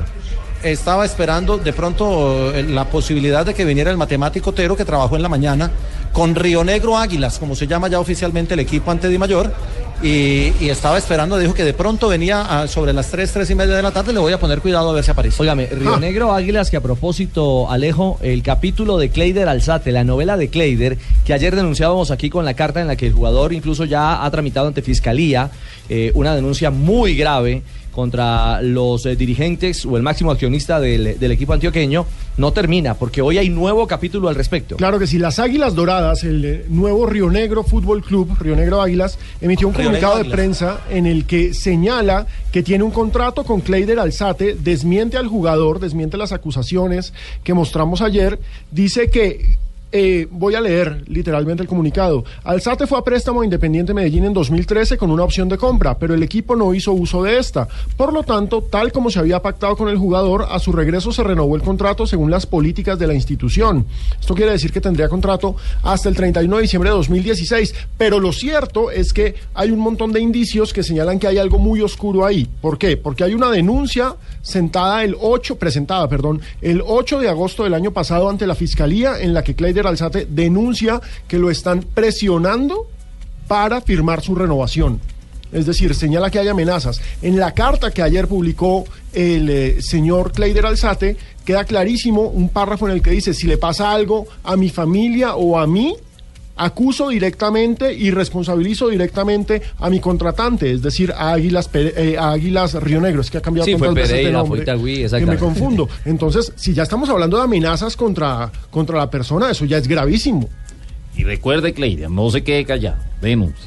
S13: estaba esperando de pronto eh, la posibilidad de que viniera el matemático Tero que trabajó en la mañana con Río Negro Águilas, como se llama ya oficialmente el equipo ante Di Mayor. Y, y estaba esperando, dijo que de pronto venía a- sobre las 3, 3 y media de la tarde. Le voy a poner cuidado a ver si aparece.
S10: Óigame, Río Negro Águilas, que a propósito, Alejo, el capítulo de Kleider Alzate, la novela de Kleider, que ayer denunciábamos aquí con la carta en la que el jugador incluso ya ha tramitado ante Fiscalía eh, una denuncia muy grave contra los eh, dirigentes o el máximo accionista del, del equipo antioqueño, no termina, porque hoy hay nuevo capítulo al respecto.
S7: Claro que sí, las Águilas Doradas, el eh, nuevo Río Negro Fútbol Club, Río Negro Águilas, emitió un
S13: Río
S7: comunicado de
S13: Negro
S7: prensa en el que señala que tiene un contrato con Kleider Alzate, desmiente al jugador, desmiente las acusaciones que mostramos ayer, dice que eh, voy a leer literalmente el comunicado. Alzate fue a préstamo a Independiente Medellín en 2013 con una opción de compra, pero el equipo no hizo uso de esta. Por lo tanto, tal como se había pactado con el jugador, a su regreso se renovó el contrato según las políticas de la institución. Esto quiere decir que tendría contrato hasta el 31 de diciembre de 2016. Pero lo cierto es que hay un montón de indicios que señalan que hay algo muy oscuro ahí. ¿Por qué? Porque hay una denuncia sentada el 8, presentada, perdón, el 8 de agosto del año pasado ante la Fiscalía en la que Alzate denuncia que lo están presionando para firmar su renovación. Es decir, señala que hay amenazas. En la carta que ayer publicó el eh, señor Kleider Alzate, queda clarísimo un párrafo en el que dice, si le pasa algo a mi familia o a mí, acuso directamente y responsabilizo directamente a mi contratante, es decir, a Águilas, eh, a Águilas Río Negro. Es que ha cambiado
S10: Sí, fue
S7: tantas veces de nombre
S10: fue Itagüí,
S7: que me confundo. Entonces, si ya estamos hablando de amenazas contra, contra la persona, eso ya es gravísimo.
S22: Y recuerde, Cleidia, no se quede callado. Denuncie.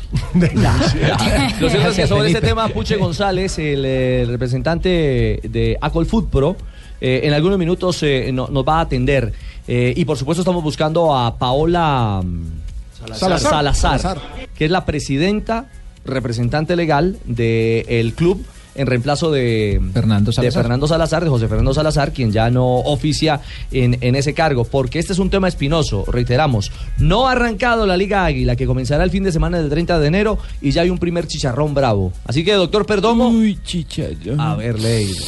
S10: Lo cierto es que sobre este tema, Puche González, el eh, representante de Acol Food Pro, eh, en algunos minutos eh, no- nos va a atender. Eh, y por supuesto estamos buscando a Paola mm,
S7: Salazar.
S10: Salazar,
S7: Salazar.
S10: que es la presidenta, representante legal del club en reemplazo de
S9: Fernando
S10: de
S9: Salazar.
S10: Fernando Salazar, de José Fernando Salazar, quien ya no oficia en, en ese cargo, porque este es un tema espinoso, reiteramos, no ha arrancado la Liga Águila, que comenzará el fin de semana del 30 de enero, y ya hay un primer chicharrón bravo. Así que, doctor Perdomo...
S12: Uy, chicharrón.
S10: A ver, Leida.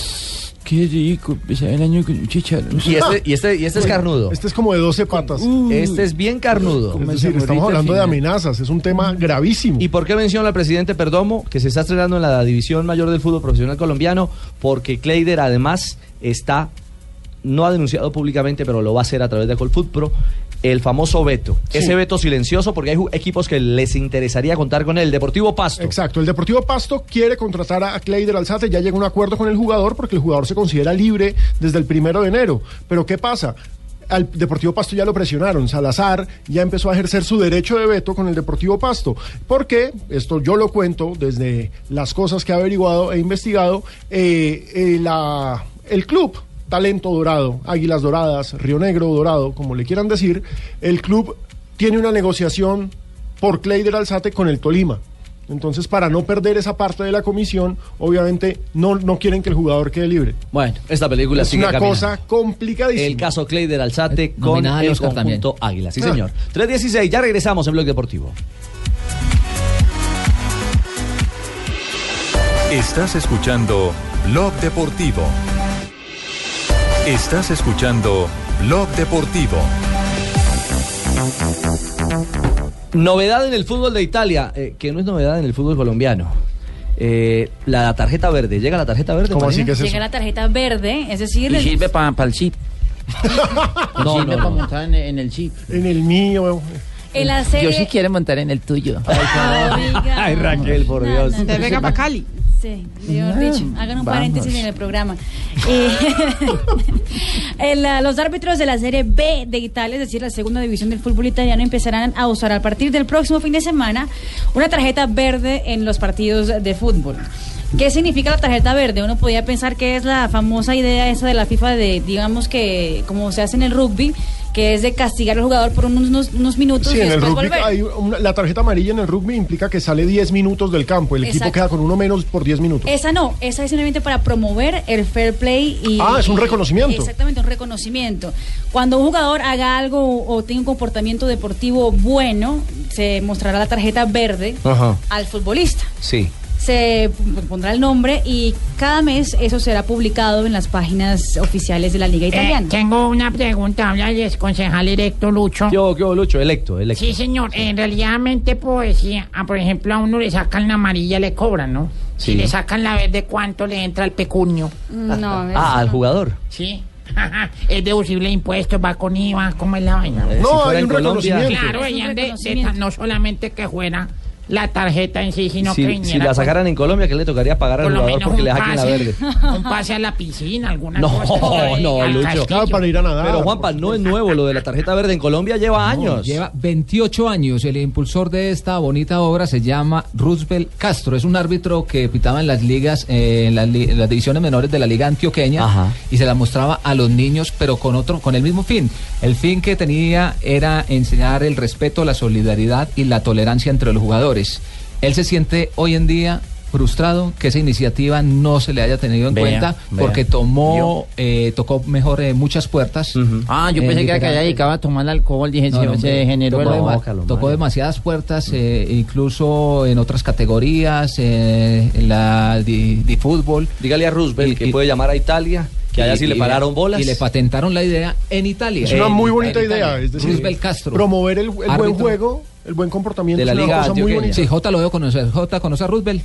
S12: Qué rico empezar el año con.
S10: Y este, y este, y este es carnudo.
S7: Este es como de 12 patas.
S10: Este es bien carnudo.
S7: Es decir, estamos hablando de amenazas, es un tema gravísimo.
S10: ¿Y por qué menciona al presidente Perdomo que se está estrenando en la división mayor del fútbol profesional colombiano? Porque Kleider además está, no ha denunciado públicamente, pero lo va a hacer a través de Colfoot Pro, el famoso veto.
S7: Sí.
S10: Ese veto silencioso porque hay equipos que les interesaría contar con él. Deportivo Pasto.
S7: Exacto, el Deportivo Pasto quiere contratar a Kleider Alzate, ya llegó a un acuerdo con el jugador porque el jugador se considera libre desde el primero de enero. Pero ¿qué pasa? Al Deportivo Pasto ya lo presionaron, Salazar ya empezó a ejercer su derecho de veto con el Deportivo Pasto. Porque, esto yo lo cuento desde las cosas que he averiguado e investigado, eh, eh, la- el club Talento Dorado, Águilas Doradas, Río Negro Dorado, como le quieran decir, el club tiene una negociación por Kleider Alzate con el Tolima. Entonces, para no perder esa parte de la comisión, obviamente no, no quieren que el jugador quede libre.
S10: Bueno, esta película
S7: es
S10: sigue
S7: una
S10: caminando.
S7: cosa complicadísima.
S10: El caso Kleider Alzate con
S9: nominada al
S10: el
S9: Oscar
S10: conjunto Águila. Sí,
S7: Ah.
S10: señor. 3.16, ya regresamos en Blog Deportivo.
S16: Estás escuchando Blog Deportivo. Estás escuchando Blog Deportivo.
S10: Novedad en el fútbol de Italia, eh, que no es novedad en el fútbol colombiano. Eh, la tarjeta verde. ¿Llega la tarjeta verde? Marina?
S8: Llega la tarjeta verde, es decir,
S15: Y sirve para el chip.
S10: No,
S15: sirve
S10: no,
S15: para
S10: no.
S15: montar en, en el chip.
S7: En el mío.
S8: en la serie...
S15: Yo sí quiero montar en el tuyo.
S10: Ay, Raquel, por Dios.
S8: no,
S23: Te venga para Cali.
S8: Sí, mejor dicho, hagan un
S15: vamos.
S8: paréntesis en el programa. Eh, el, los árbitros de la Serie B de Italia, es decir, la segunda división del fútbol italiano, empezarán a usar a partir del próximo fin de semana una tarjeta verde en los partidos de fútbol. ¿Qué significa la tarjeta verde? Uno podría pensar que es la famosa idea esa de la FIFA de, digamos que, como se hace en el rugby, que es de castigar al jugador por unos, minutos
S7: Sí,
S8: y
S7: en el
S8: después
S7: rugby
S8: volver.
S7: hay una- la tarjeta amarilla en el rugby implica que sale 10 minutos del campo. El equipo queda con uno menos por 10 minutos.
S8: Esa no, esa es simplemente para promover el fair play y...
S7: Ah, es un
S8: y-
S7: reconocimiento.
S8: Exactamente, un reconocimiento. Cuando un jugador haga algo o tenga un comportamiento deportivo bueno, se mostrará la tarjeta verde
S10: Ajá.
S8: al futbolista.
S10: Sí.
S8: Se pondrá el nombre y cada mes eso será publicado en las páginas oficiales de la Liga Italiana.
S19: Eh, tengo una pregunta, habla el concejal electo Lucho.
S10: Yo, yo, Lucho, electo, electo.
S19: Sí, señor, en realidadmente poesía, ah, por ejemplo, a uno le sacan la amarilla, le cobran, ¿no?
S10: Sí.
S19: Si le sacan la verde, ¿cuánto le entra al pecunio?
S8: No,
S10: Ah, al jugador.
S19: Sí. es deducible de impuestos, va con IVA, ¿cómo es la vaina?
S10: Eh, si No, fuera hay un Colombia- reconocimiento.
S19: Claro,
S8: Es un
S19: ella de- de- no solamente que fuera la tarjeta en sí, sino que
S10: Si,
S19: viniera
S10: si la
S19: con-
S10: sacaran en Colombia, ¿qué le tocaría pagar al
S19: por
S10: jugador porque
S19: un
S10: le saquen la
S19: pase,
S10: verde?
S19: un pase a la piscina, alguna
S10: No,
S19: cosa.
S10: no,
S19: al
S10: Lucho.
S19: castillo.
S7: para ir a nadar.
S10: Pero Juanpa, no es nuevo lo de la tarjeta verde en Colombia, lleva años.
S9: Lleva 28 años. El impulsor de esta bonita obra se llama Roosevelt Castro. Es un árbitro que pitaba en las ligas, eh, en, las li- en las divisiones menores de la Liga Antioqueña
S10: Ajá.
S9: y se la mostraba a los niños, pero con otro, con el mismo fin. El fin que tenía era enseñar el respeto, la solidaridad y la tolerancia entre los jugadores. Él se siente hoy en día frustrado que esa iniciativa no se le haya tenido en
S15: Vea,
S9: cuenta
S15: vea.
S9: porque tomó, eh, tocó mejor eh, muchas puertas.
S15: Ah, yo
S9: Eh,
S15: pensé que era que ella dedicaba a tomar alcohol. Dije,
S9: no,
S15: se,
S9: no,
S15: se
S9: hombre,
S15: generó
S9: tocó,
S15: el
S9: tocó demasiadas puertas, eh, incluso en otras categorías, eh, en la de, de fútbol.
S10: Dígale a Roosevelt
S9: Y-
S10: que
S9: y-
S10: puede llamar a Italia, que allá sí le pararon bolas.
S9: Y le patentaron la idea en Italia.
S7: Es una muy bonita idea. Es decir,
S9: Roosevelt Castro.
S7: promover el, el buen juego, el buen comportamiento.
S10: De la
S7: es una
S10: Liga
S7: cosa muy
S10: Antioqueña.
S7: bonita.
S9: Sí, J lo debo conocer. J, ¿conoce a Roosevelt?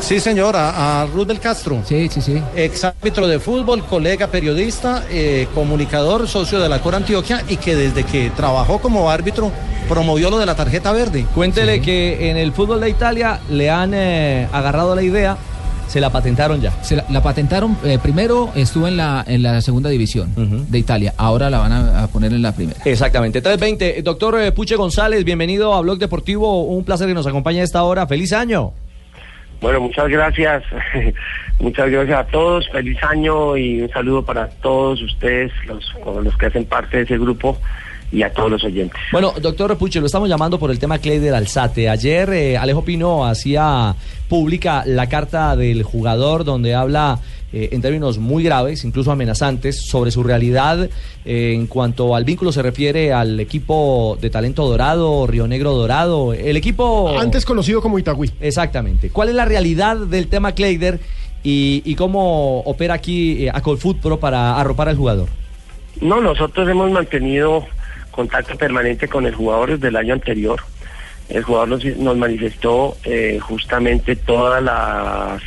S13: Sí, señor, a, del Castro.
S9: Sí, sí, sí.
S13: Ex árbitro de fútbol, colega periodista, eh, comunicador, socio de la Cora Antioquia y que desde que trabajó como árbitro promovió lo de la tarjeta verde.
S10: Cuéntele que en el fútbol de Italia le han eh, agarrado la idea, se la patentaron ya.
S9: Se la, la patentaron, eh, primero estuvo en la, en la segunda división de Italia, ahora la van a, a poner en la primera.
S10: Exactamente. 320. Doctor eh, Puche González, bienvenido a Blog Deportivo. Un placer que nos acompañe a esta hora. Feliz año.
S24: Bueno, muchas gracias. muchas gracias a todos. Feliz año y un saludo para todos ustedes, los, los que hacen parte de ese grupo y a todos los oyentes.
S10: Bueno, doctor Puche, lo estamos llamando por el tema Clay del Alzate. Ayer eh, Alejo Pino hacía pública la carta del jugador donde habla eh, en términos muy graves, incluso amenazantes, sobre su realidad eh, en cuanto al vínculo se refiere al equipo de talento dorado, Río Negro Dorado, el equipo...
S7: Antes conocido como Itagüí.
S10: Exactamente. ¿Cuál es la realidad del tema Kleider y, y cómo opera aquí eh, Acolfoot Pro para arropar al jugador?
S24: No, nosotros hemos mantenido contacto permanente con el jugador desde el año anterior. El jugador nos, nos manifestó eh, justamente toda la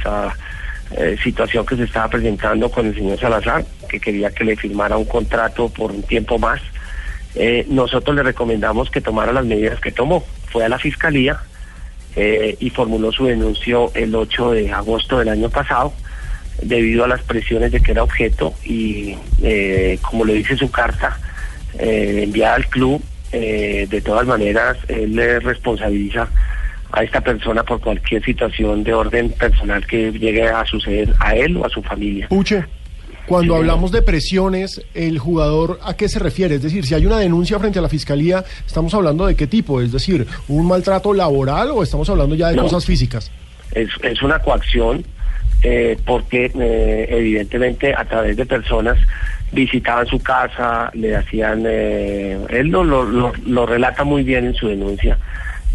S24: eh, situación que se estaba presentando con el señor Salazar, que quería que le firmara un contrato por un tiempo más. Eh, nosotros le recomendamos que tomara las medidas que tomó. Fue a la fiscalía y formuló su denuncio el 8 de agosto del año pasado debido a las presiones de que era objeto y como lo dice su carta eh, enviada al club, eh, de todas maneras él le responsabiliza a esta persona por cualquier situación de orden personal que llegue a suceder a él o a su familia.
S7: Puche, cuando hablamos de presiones, el jugador a qué se refiere? Es decir, si hay una denuncia frente a la fiscalía, ¿estamos hablando de qué tipo? Es decir, ¿un maltrato laboral o estamos hablando ya de
S24: No.
S7: cosas físicas?
S24: es, es una coacción eh, porque eh, evidentemente a través de personas visitaban su casa, le hacían, eh, él lo, lo, lo- lo relata muy bien en su denuncia,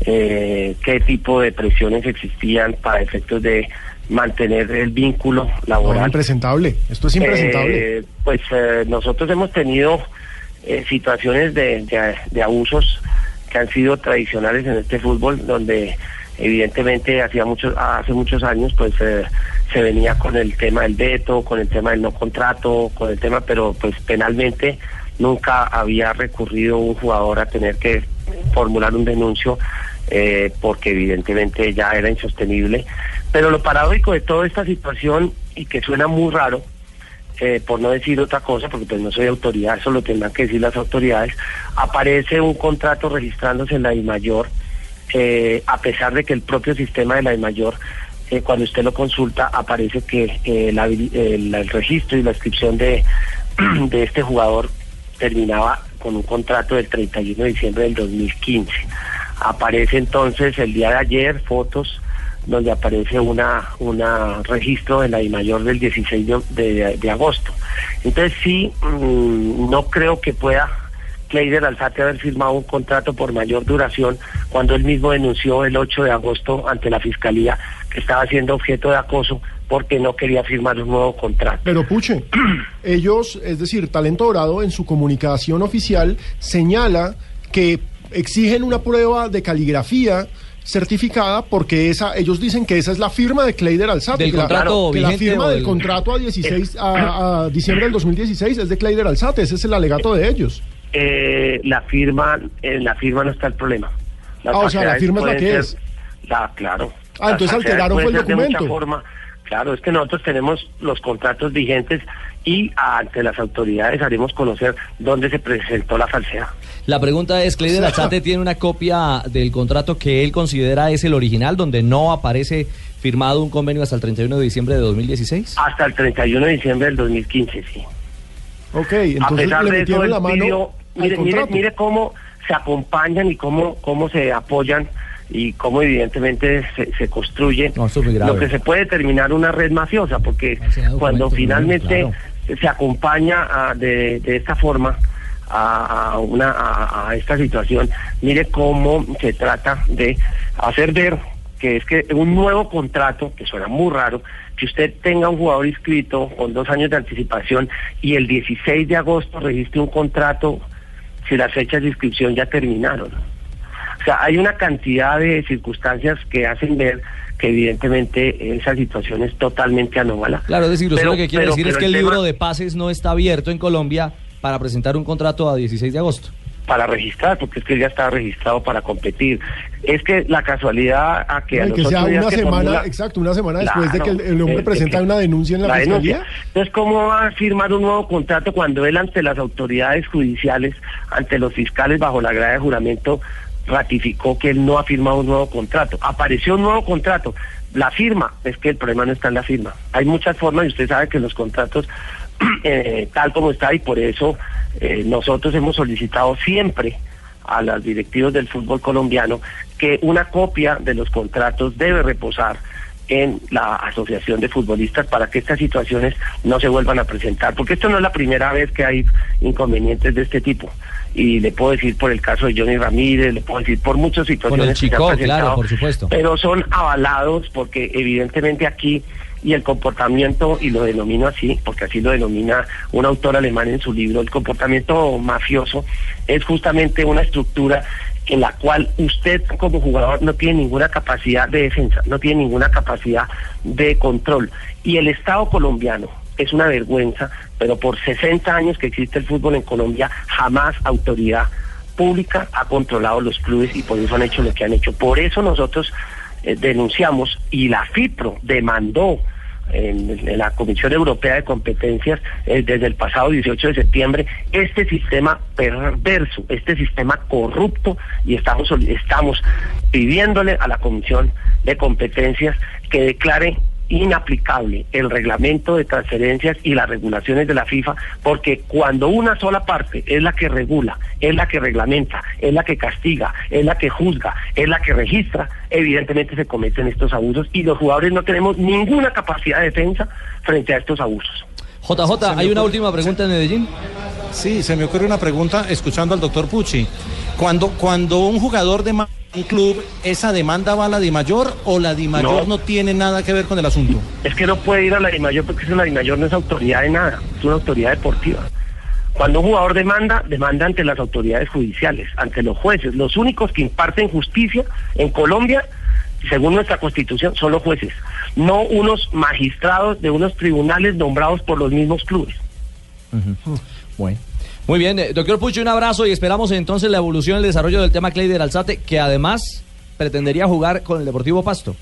S24: eh, qué tipo de presiones existían para efectos de mantener el vínculo
S7: No,
S24: laboral.
S7: impresentable. Esto es impresentable.
S24: Eh, pues eh, nosotros hemos tenido eh, situaciones de, de- de abusos que han sido tradicionales en este fútbol, donde evidentemente hacía muchos, hace muchos años pues eh, se venía con el tema del veto, con el tema del no contrato, con el tema, pero pues penalmente nunca había recurrido un jugador a tener que formular un denuncio eh, porque evidentemente ya era insostenible. Pero lo paradójico de toda esta situación y que suena muy raro, eh, por no decir otra cosa, porque pues no soy autoridad, eso lo tendrán que decir las autoridades, aparece un contrato registrándose en la DIMAYOR, eh, a pesar de que el propio sistema de la DIMAYOR, eh, cuando usted lo consulta, aparece que eh, la el, registro y la inscripción de, de este jugador terminaba con un contrato del 31 de diciembre del 2015. Aparece entonces el día de ayer fotos donde aparece una una registro de la DIMAYOR del 16 de, de- de agosto. Entonces sí, mm, no creo que pueda Kleider Alzate haber firmado un contrato por mayor duración cuando él mismo denunció el 8 de agosto ante la Fiscalía que estaba siendo objeto de acoso porque no quería firmar un nuevo contrato.
S7: Pero Puche, ellos, es decir, Talento Dorado en su comunicación oficial señala que exigen una prueba de caligrafía certificada porque esa ellos dicen que esa es la firma de Kleider Alzate.
S10: ¿Del
S7: que la-
S10: contrato
S7: que la
S10: vigente
S7: firma del
S10: del-
S7: contrato a 16 a, a diciembre del 2016 es de Kleider Alzate, ese es el alegato de ellos.
S24: Eh, la firma, en la firma no está el problema.
S7: Ah, o sea, la firma es la que
S24: ser-
S7: es.
S24: La, claro.
S7: Ah, entonces alteraron fue el
S24: ser de mucha
S7: documento.
S24: forma. Claro, es que nosotros tenemos los contratos vigentes y ante las autoridades haremos conocer dónde se presentó la falsedad.
S10: La pregunta es, ¿Cleider Alzate tiene una copia del contrato que él considera es el original, donde no aparece firmado un convenio hasta el 31 de diciembre de 2016?
S24: Hasta el 31 de diciembre del 2015, sí.
S7: Ok,
S24: a
S7: entonces
S24: pesar
S7: le
S24: de eso,
S7: metieron la mano
S24: pidió- mire, mire, mire cómo se acompañan y cómo, cómo se apoyan y cómo evidentemente se, se construye lo que se puede terminar una red mafiosa, porque cuando finalmente se acompaña a- de, de esta forma a, a una, a, a esta situación, mire cómo se trata de hacer ver que es que un nuevo contrato, que suena muy raro, que usted tenga un jugador inscrito con dos años de anticipación y el 16 de agosto registre un contrato si las fechas de inscripción ya terminaron. O sea, hay una cantidad de circunstancias que hacen ver que evidentemente esa situación es totalmente anómala.
S10: Claro, es decir,
S24: Pero-
S10: lo que quiere
S24: pero-
S10: decir es que el libro de pases no está abierto en Colombia para presentar un contrato a 16 de agosto.
S24: Para registrar, porque es que él ya está registrado para competir. Es que la casualidad a que a los
S7: que sea una
S24: que
S7: semana,
S24: formula-
S7: exacto, una semana después de que el, hombre
S24: eh,
S7: presenta
S24: que-
S7: una denuncia en la, fiscalía.
S24: denuncia. Entonces, ¿cómo va a firmar un nuevo contrato cuando él ante las autoridades judiciales, ante los fiscales bajo la grada de juramento, ratificó que él no ha firmado un nuevo contrato? Apareció un nuevo contrato. La firma, es que el problema no está en la firma. Hay muchas formas y usted sabe que los contratos, eh, tal como está, y por eso eh, nosotros hemos solicitado siempre a los directivos del fútbol colombiano que una copia de los contratos debe reposar en la asociación de futbolistas para que estas situaciones no se vuelvan a presentar, porque esto no es la primera vez que hay inconvenientes de este tipo. Y le puedo decir por el caso de Johnny Ramírez, le puedo decir por muchas situaciones
S10: el
S24: que se han
S10: Chico,
S24: presentado,
S10: claro, por supuesto.
S24: pero son avalados porque evidentemente aquí y el comportamiento, y lo denomino así, porque así lo denomina un autor alemán en su libro, el comportamiento mafioso es justamente una estructura en la cual usted como jugador no tiene ninguna capacidad de defensa, no tiene ninguna capacidad de control. Y el Estado colombiano es una vergüenza, pero por 60 años que existe el fútbol en Colombia, jamás autoridad pública ha controlado los clubes y por eso han hecho lo que han hecho. Por eso nosotros eh, denunciamos y la FIPRO demandó en, la Comisión Europea de Competencias eh, desde el pasado 18 de septiembre este sistema perverso, este sistema corrupto y estamos estamos pidiéndole a la Comisión de Competencias que declare inaplicable el reglamento de transferencias y las regulaciones de la FIFA, porque cuando una sola parte es la que regula, es la que reglamenta, es la que castiga, es la que juzga, es la que registra, evidentemente se cometen estos abusos y los jugadores no tenemos ninguna capacidad de defensa frente a estos abusos.
S10: JJ, hay una última pregunta en Medellín.
S13: Sí, se me ocurre una pregunta escuchando al doctor Pucci. Cuando, cuando un jugador de un club, ¿esa demanda va a la DIMAYOR o la DIMAYOR no.
S24: No.
S13: tiene nada que ver con el asunto?
S24: Es que no puede ir a la DIMAYOR porque eso la DIMAYOR no es autoridad de nada, es una autoridad deportiva. Cuando un jugador demanda, demanda ante las autoridades judiciales, ante los jueces. Los únicos que imparten justicia en Colombia, según nuestra constitución, son los jueces, no unos magistrados de unos tribunales nombrados por los mismos clubes.
S10: Bueno. Muy bien, eh, doctor Pucho, un abrazo y esperamos entonces la evolución y el desarrollo del tema Cleider Alzate, que además pretendería jugar con el Deportivo Pasto.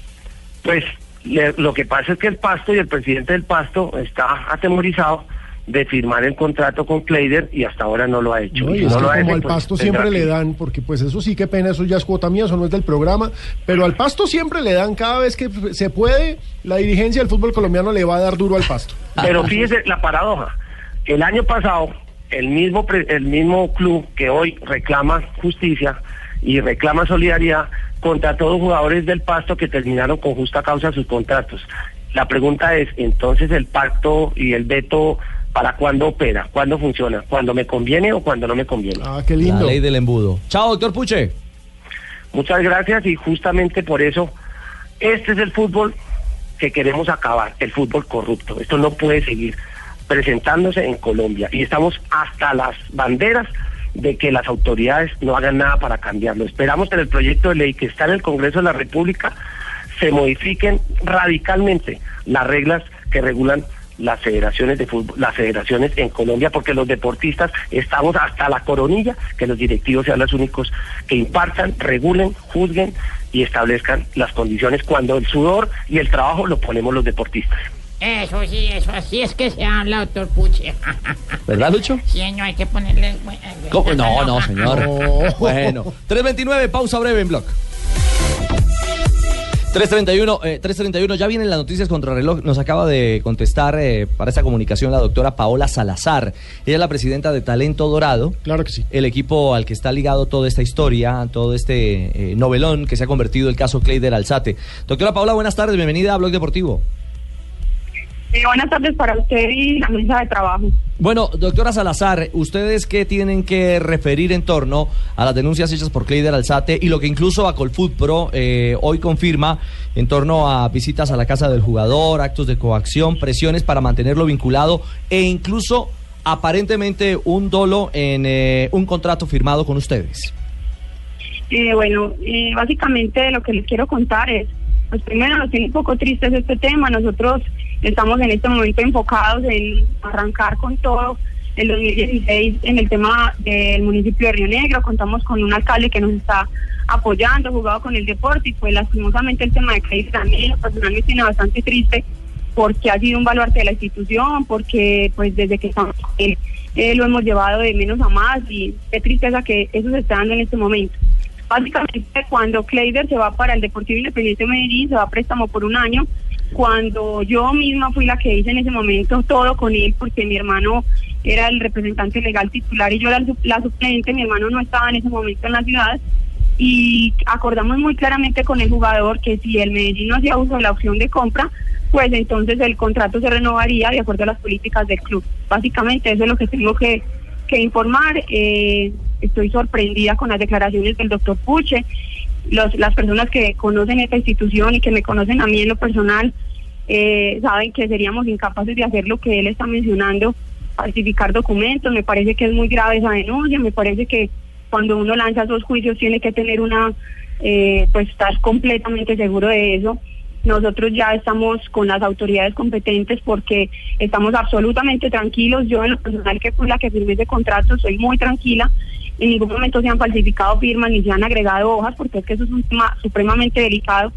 S24: Pues le- lo que pasa es que el Pasto y el presidente del Pasto está atemorizado de firmar el contrato con Kleider y hasta ahora no lo ha hecho.
S7: No, y
S24: Si
S7: es
S24: no
S7: que
S24: lo ha
S7: como
S24: hecho,
S7: al
S24: pues,
S7: pasto siempre
S24: que-
S7: le dan, porque pues eso sí que pena, eso ya es cuota mía, eso no es del programa, pero al pasto siempre le dan cada vez que se puede, la dirigencia del fútbol colombiano le va a dar duro al pasto.
S24: Pero fíjese la paradoja. El año pasado, el mismo, pre- el mismo club que hoy reclama justicia y reclama solidaridad, contrató jugadores del Pasto que terminaron con justa causa sus contratos. La pregunta es, entonces el pacto y el veto, ¿para cuándo opera? ¿Cuándo funciona? ¿Cuándo me conviene o cuando no me conviene?
S7: Ah, qué
S10: La ley del embudo. Chao, doctor Puche.
S24: Muchas gracias y justamente por eso este es el fútbol que queremos acabar, el fútbol corrupto. Esto no puede seguir presentándose en Colombia y estamos hasta las banderas de que las autoridades no hagan nada para cambiarlo. Esperamos que en el proyecto de ley que está en el Congreso de la República se modifiquen radicalmente las reglas que regulan las federaciones de fútbol, las federaciones en Colombia, porque los deportistas estamos hasta la coronilla, que los directivos sean los únicos que impartan, regulen, juzguen y establezcan las condiciones cuando el sudor y el trabajo lo ponemos los deportistas.
S19: Eso sí, eso así es que se habla, doctor Puche.
S10: ¿Verdad, Lucho?
S19: Sí, señor, hay que ponerle...
S10: ¿Cómo? No, no, señor. Bueno, 329, pausa breve en blog. 331, eh, 331, ya vienen las noticias contra reloj. Nos acaba de contestar eh, para esta comunicación la doctora Paola Salazar. Ella es la presidenta de Talento Dorado.
S7: Claro que sí.
S10: El equipo al que está ligado toda esta historia, todo este eh, novelón que se ha convertido el caso Cleider Alzate. Doctora Paola, buenas tardes, bienvenida a Blog Deportivo.
S25: Eh, buenas tardes para usted y la mesa de trabajo.
S10: Bueno, doctora Salazar, ¿ustedes qué tienen que referir en torno a las denuncias hechas por Cleider Alzate y lo que incluso a Colfoot Pro eh, hoy confirma en torno a visitas a la casa del jugador, actos de coacción, presiones para mantenerlo vinculado e incluso aparentemente un dolo en eh, un contrato firmado con ustedes?
S25: Eh, bueno, básicamente lo que les quiero contar es, pues primero nos tiene un poco tristes este tema, nosotros estamos en este momento enfocados en arrancar con todo el 2016 en el tema del municipio de Río Negro, contamos con un alcalde que nos está apoyando, jugado con el deporte y pues lastimosamente el tema de Cris también personalmente tiene bastante triste porque ha sido un baluarte de la institución, porque pues desde que estamos él eh, lo hemos llevado de menos a más y qué tristeza que eso se está dando en este momento. Básicamente cuando Kleider se va para el Deportivo Independiente de Medellín, se va a préstamo por un año, cuando yo misma fui la que hice en ese momento todo con él, porque mi hermano era el representante legal titular y yo era la, suplente, mi hermano no estaba en ese momento en la ciudad, y acordamos muy claramente con el jugador que si el Medellín no hacía uso de la opción de compra, pues entonces el contrato se renovaría de acuerdo a las políticas del club. Básicamente eso es lo que tengo que, que informar. Eh, estoy sorprendida con las declaraciones del doctor Puche. Los, las personas que conocen esta institución y que me conocen a mí en lo personal eh, saben que seríamos incapaces de hacer lo que él está mencionando, falsificar documentos. Me parece que es muy grave esa denuncia, me parece que cuando uno lanza esos juicios tiene que tener una, eh, pues estar completamente seguro de eso. Nosotros ya estamos con las autoridades competentes porque estamos absolutamente tranquilos. Yo en lo personal que fui la que firmé ese contrato soy muy tranquila. En ningún momento se han falsificado firmas ni se han agregado hojas porque es que eso es un tema supremamente delicado.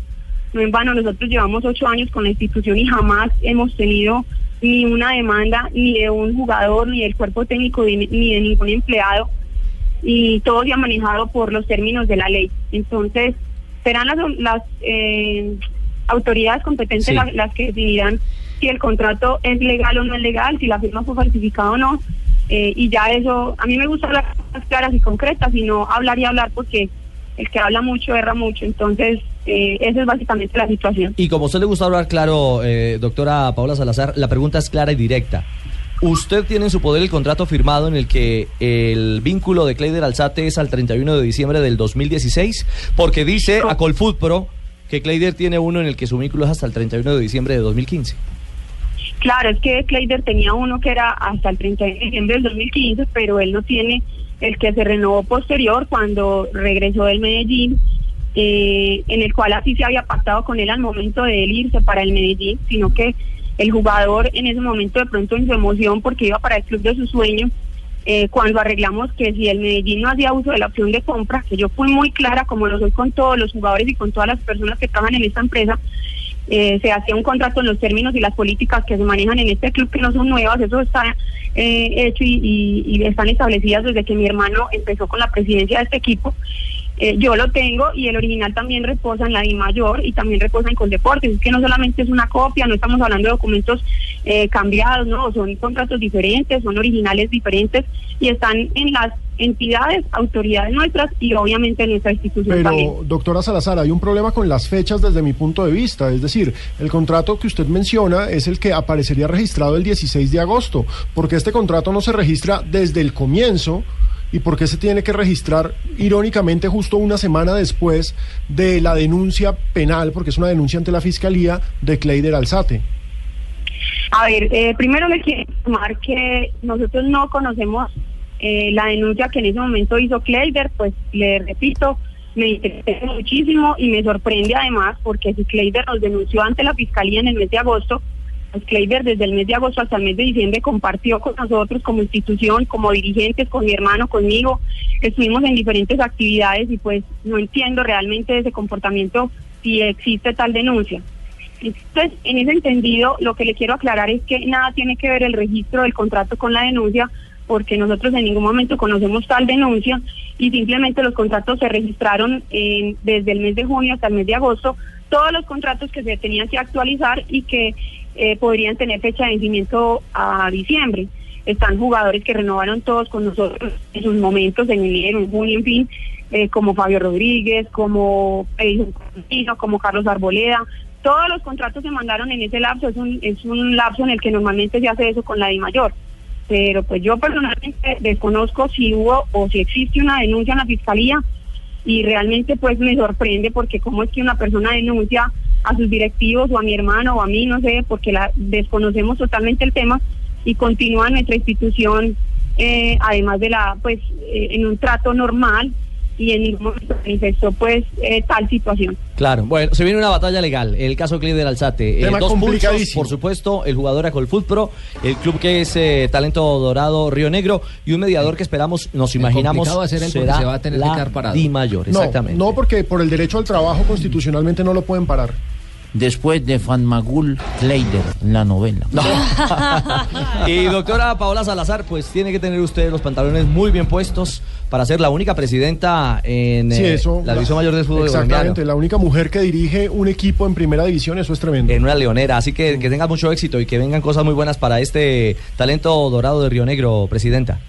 S25: No en vano, nosotros llevamos ocho años con la institución y jamás hemos tenido ni una demanda ni de un jugador, ni del cuerpo técnico, ni de ningún empleado y todo se ha manejado por los términos de la ley. Entonces, serán las, las eh, autoridades competentes
S10: Sí.
S25: las, las que definirán si el contrato es legal o no es legal, si la firma fue falsificada o no. eh, y ya eso, a mí me gusta hablar cosas claras y concretas y no hablar y hablar porque el que habla mucho erra mucho. Entonces, eh, esa es básicamente la situación.
S10: Y como a usted le gusta hablar claro, eh, doctora Paola Salazar, la pregunta es clara y directa. Usted tiene en su poder el contrato firmado en el que el vínculo de Cleider Alzate es al 31 de diciembre del 2016, porque dice a Colfoot Pro que Cleider tiene uno en el que su vínculo es hasta el 31 de diciembre de 2015.
S25: Claro, es que Kleider tenía uno que era hasta el 31 de diciembre del 2015, pero él no tiene el que se renovó posterior cuando regresó del Medellín, eh, en el cual así se había pactado con él al momento de él irse para el Medellín, sino que el jugador en ese momento de pronto en su emoción porque iba para el club de su sueño, eh, cuando arreglamos que si el Medellín no hacía uso de la opción de compra, que yo fui muy clara como lo soy con todos los jugadores y con todas las personas que trabajan en esta empresa, eh, se hacía un contrato en los términos y las políticas que se manejan en este club que no son nuevas, eso está eh, hecho y, y- y están establecidas desde que mi hermano empezó con la presidencia de este equipo. Eh, yo lo tengo y el original también reposa en la I mayor y también reposa en Coldeportes. Es que no solamente es una copia, no estamos hablando de documentos eh, cambiados, no, son contratos diferentes, son originales diferentes y están en las entidades, autoridades nuestras y obviamente en nuestra institución también.
S7: Pero, doctora Salazar, hay un problema con las fechas desde mi punto de vista. Es decir, el contrato que usted menciona es el que aparecería registrado el 16 de agosto. porque este contrato no se registra desde el comienzo? ¿Y por qué se tiene que registrar, irónicamente, justo una semana después de la denuncia penal, porque es una denuncia ante la Fiscalía de Cleider Alzate?
S25: A ver, eh, primero le quiero informar que nosotros no conocemos eh, la denuncia que en ese momento hizo Kleider, pues le repito, me interesa muchísimo y me sorprende además porque si Kleider nos denunció ante la Fiscalía en el mes de agosto, pues desde el mes de agosto hasta el mes de diciembre compartió con nosotros como institución, como dirigentes, con mi hermano, conmigo, estuvimos en diferentes actividades y pues no entiendo realmente ese comportamiento si existe tal denuncia. Entonces, en ese entendido, lo que le quiero aclarar es que nada tiene que ver el registro del contrato con la denuncia, porque nosotros en ningún momento conocemos tal denuncia y simplemente los contratos se registraron en- desde el mes de junio hasta el mes de agosto, todos los contratos que se tenían que actualizar y que eh, podrían tener fecha de vencimiento a diciembre. Están jugadores que renovaron todos con nosotros en sus momentos, en enero, en junio, en fin, eh, como Fabio Rodríguez, como como Carlos Arboleda. Todos los contratos se mandaron en ese lapso, es un, es un lapso en el que normalmente se hace eso con la DI mayor. Pero pues yo personalmente desconozco si hubo o si existe una denuncia en la fiscalía y realmente pues me sorprende porque cómo es que una persona denuncia a sus directivos o a mi hermano o a mí, no sé, porque la desconocemos totalmente el tema y continúa nuestra institución, eh, además de la, pues, eh, en un trato normal y en ningún momento manifestó pues eh, tal situación.
S10: Claro, bueno, se viene una batalla legal, el caso Cleider Alzate. Eh, dos pulsos, por supuesto, el jugador Acolfoot Pro, el club que es eh, Talento Dorado Río Negro y un mediador que esperamos, nos imaginamos,
S9: va a ser
S10: será
S9: se va a tener que
S10: la
S9: quedar parado.
S10: Di Mayor,
S7: No,
S10: exactamente.
S7: no, porque por el derecho al trabajo constitucionalmente no lo pueden parar.
S15: Después de Fanmagul Kleider, la novela.
S10: y doctora Paola Salazar, pues tiene que tener usted los pantalones muy bien puestos para ser la única presidenta en
S7: Sí,
S10: eh, la división mayor del fútbol
S7: Exactamente,
S10: colombiano.
S7: la única mujer que dirige un equipo en primera división, eso es tremendo.
S10: En una leonera, así que que tenga mucho éxito y que vengan cosas muy buenas para este talento dorado de Río Negro, presidenta.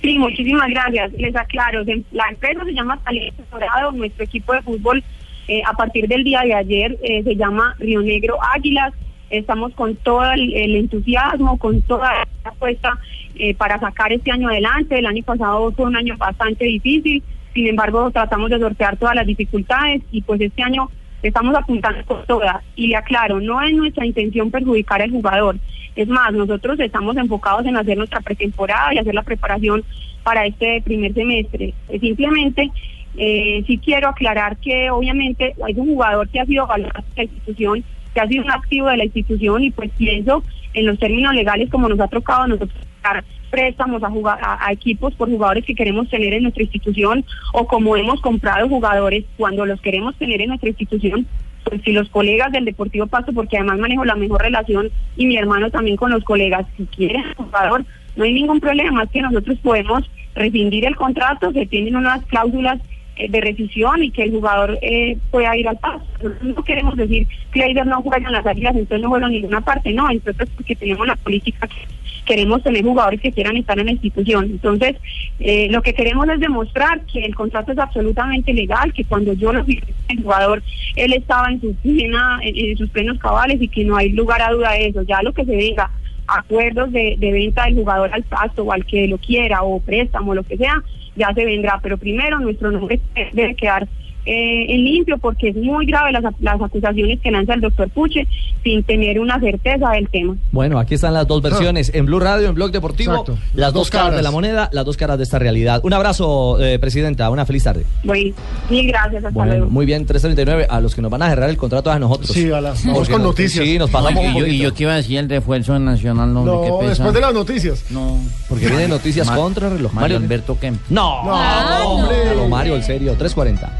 S25: Sí, muchísimas gracias. Les aclaro, la empresa se llama Talento Dorado, nuestro equipo de fútbol eh, a partir del día de ayer eh, se llama Río Negro Águilas. Estamos con todo el, entusiasmo, con toda la apuesta eh, para sacar este año adelante. El año pasado fue un año bastante difícil, sin embargo tratamos de sortear todas las dificultades y pues este año estamos apuntando con todas. Y le aclaro, no es nuestra intención perjudicar al jugador. Es más, nosotros estamos enfocados en hacer nuestra pretemporada y hacer la preparación para este primer semestre. Simplemente, eh, sí quiero aclarar que obviamente hay un jugador que ha sido valorado por la institución, que ha sido un activo de la institución y pues pienso en los términos legales como nos ha tocado nosotros dar préstamos a, jugar, a, equipos por jugadores que queremos tener en nuestra institución o como hemos comprado jugadores cuando los queremos tener en nuestra institución pues si los colegas del Deportivo Pasto, porque además manejo la mejor relación y mi hermano también con los colegas, si quieren jugador, no hay ningún problema, es que nosotros podemos rescindir el contrato, se tienen unas cláusulas de rescisión y que el jugador eh, pueda ir al paso. No queremos decir que Aider no juega en las águilas, entonces no juega en ninguna parte, no, entonces porque tenemos la política que queremos tener jugadores que quieran estar en la institución. Entonces, eh, lo que queremos es demostrar que el contrato es absolutamente legal, que cuando yo lo firmé el jugador, él estaba en, su plena, en, sus plenos cabales y que no hay lugar a duda de eso. Ya lo que se venga acuerdos de, de venta del jugador al pasto o al que lo quiera o préstamo, lo que sea, ya se vendrá. Pero primero nuestro nombre debe quedar eh, en limpio porque es muy grave las, las acusaciones que lanza el doctor Puche sin tener una certeza del tema.
S10: Bueno, aquí están las dos versiones, en Blue Radio, en Blog Deportivo,
S7: Exacto.
S10: las dos,
S7: Dos
S10: caras.
S7: caras.
S10: de la moneda, las dos caras de esta realidad. Un abrazo, eh, Presidenta, una feliz tarde.
S25: Bueno, mil gracias, hasta
S10: Bueno,
S25: luego.
S10: muy bien, 339, a los que nos van a cerrar el contrato a nosotros.
S7: Sí, a las- vamos con
S10: nos-
S7: noticias.
S10: Sí, nos pasamos
S22: y,
S10: un
S22: yo, y yo que iba a decir el refuerzo nacional, no,
S7: No,
S22: qué pesa.
S7: después de las noticias.
S22: No,
S10: Porque vienen noticias contra el reloj.
S22: Mario
S10: Mario
S22: Alberto Kemp.
S10: No,
S7: No,
S10: no,
S7: hombre.
S10: no, Mario, en serio, 340.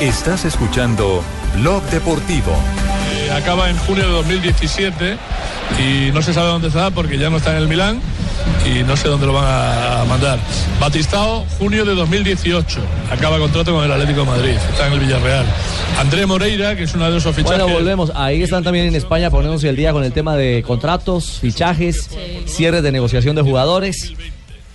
S16: Estás escuchando Blog Deportivo.
S26: Eh, acaba en junio de 2017 y no se sabe dónde está porque ya no está en el Milán y no sé dónde lo van a mandar. Batistao, junio de 2018. Acaba contrato con el Atlético de Madrid. Está en el Villarreal. André Moreira, que es uno de esos fichajes.
S10: Bueno, volvemos. Ahí están también en España poniéndose el día con el tema de contratos, fichajes, cierres de negociación de jugadores.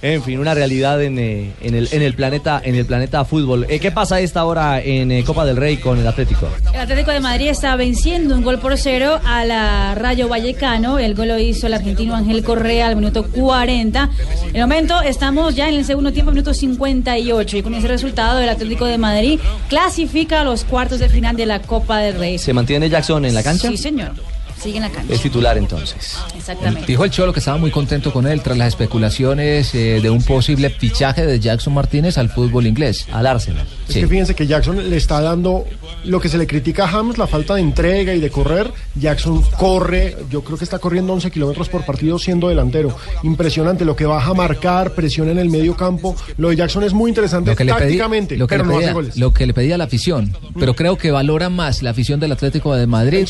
S10: En fin, una realidad en, eh, en el, en el planeta en el planeta fútbol. Eh, ¿Qué pasa a esta hora en eh, Copa del Rey con el Atlético?
S8: El Atlético de Madrid está venciendo un gol por cero a la Rayo Vallecano. El gol lo hizo el argentino Ángel Correa al minuto 40. En el momento estamos ya en el segundo tiempo, minuto 58. Y con ese resultado, el Atlético de Madrid clasifica a los cuartos de final de la Copa del Rey.
S10: ¿Se mantiene Jackson en la cancha?
S8: Sí, señor. Sigue en la cancha.
S10: Es titular entonces.
S8: Exactamente.
S9: Dijo el Cholo que estaba muy contento con él tras las especulaciones eh, de un posible fichaje de Jackson Martínez al fútbol inglés.
S10: Al Arsenal.
S7: Es que fíjense que Jackson le está dando lo que se le critica a James, la falta de entrega y de correr. Jackson corre, yo creo que está corriendo 11 kilómetros por partido siendo delantero. Impresionante lo que baja a marcar, presión en el medio campo. Lo de Jackson es muy interesante
S9: Lo que, pedí-
S7: tácticamente,
S9: lo, que
S7: pero
S9: le
S7: no hace
S9: pedía,
S7: goles.
S9: lo que le pedía la afición. Pero creo que valora más la afición del Atlético de Madrid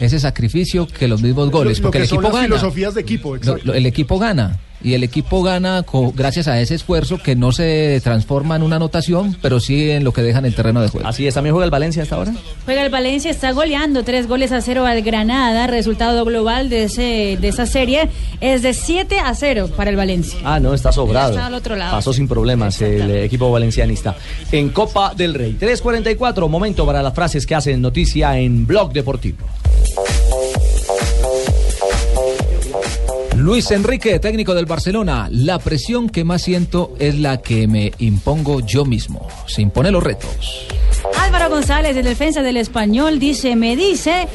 S9: ese sacrificio que los mismos goles.
S7: Lo- lo
S9: porque
S7: que
S9: el
S7: son
S9: equipo
S7: las
S9: gana.
S7: filosofías de equipo, exacto.
S9: el equipo gana. Y el equipo gana gracias a ese esfuerzo que no se transforma en una anotación, pero sí en lo que deja en el terreno de juego.
S10: Así es, también juega el Valencia hasta ahora.
S8: Juega el Valencia, está goleando tres goles a cero al Granada. Resultado global de, ese, de esa serie es de 7 a 0 para el Valencia.
S10: Ah, no, está sobrado.
S8: Está al otro lado.
S10: Pasó sin problemas el equipo valencianista. En Copa del Rey. 3.44, momento para las frases que hacen noticia en Blog Deportivo.
S9: Luis Enrique, técnico del Barcelona, la presión que más siento es la que me impongo yo mismo. Se impone los retos.
S8: Álvaro González, el defensa del español, dice, me dice,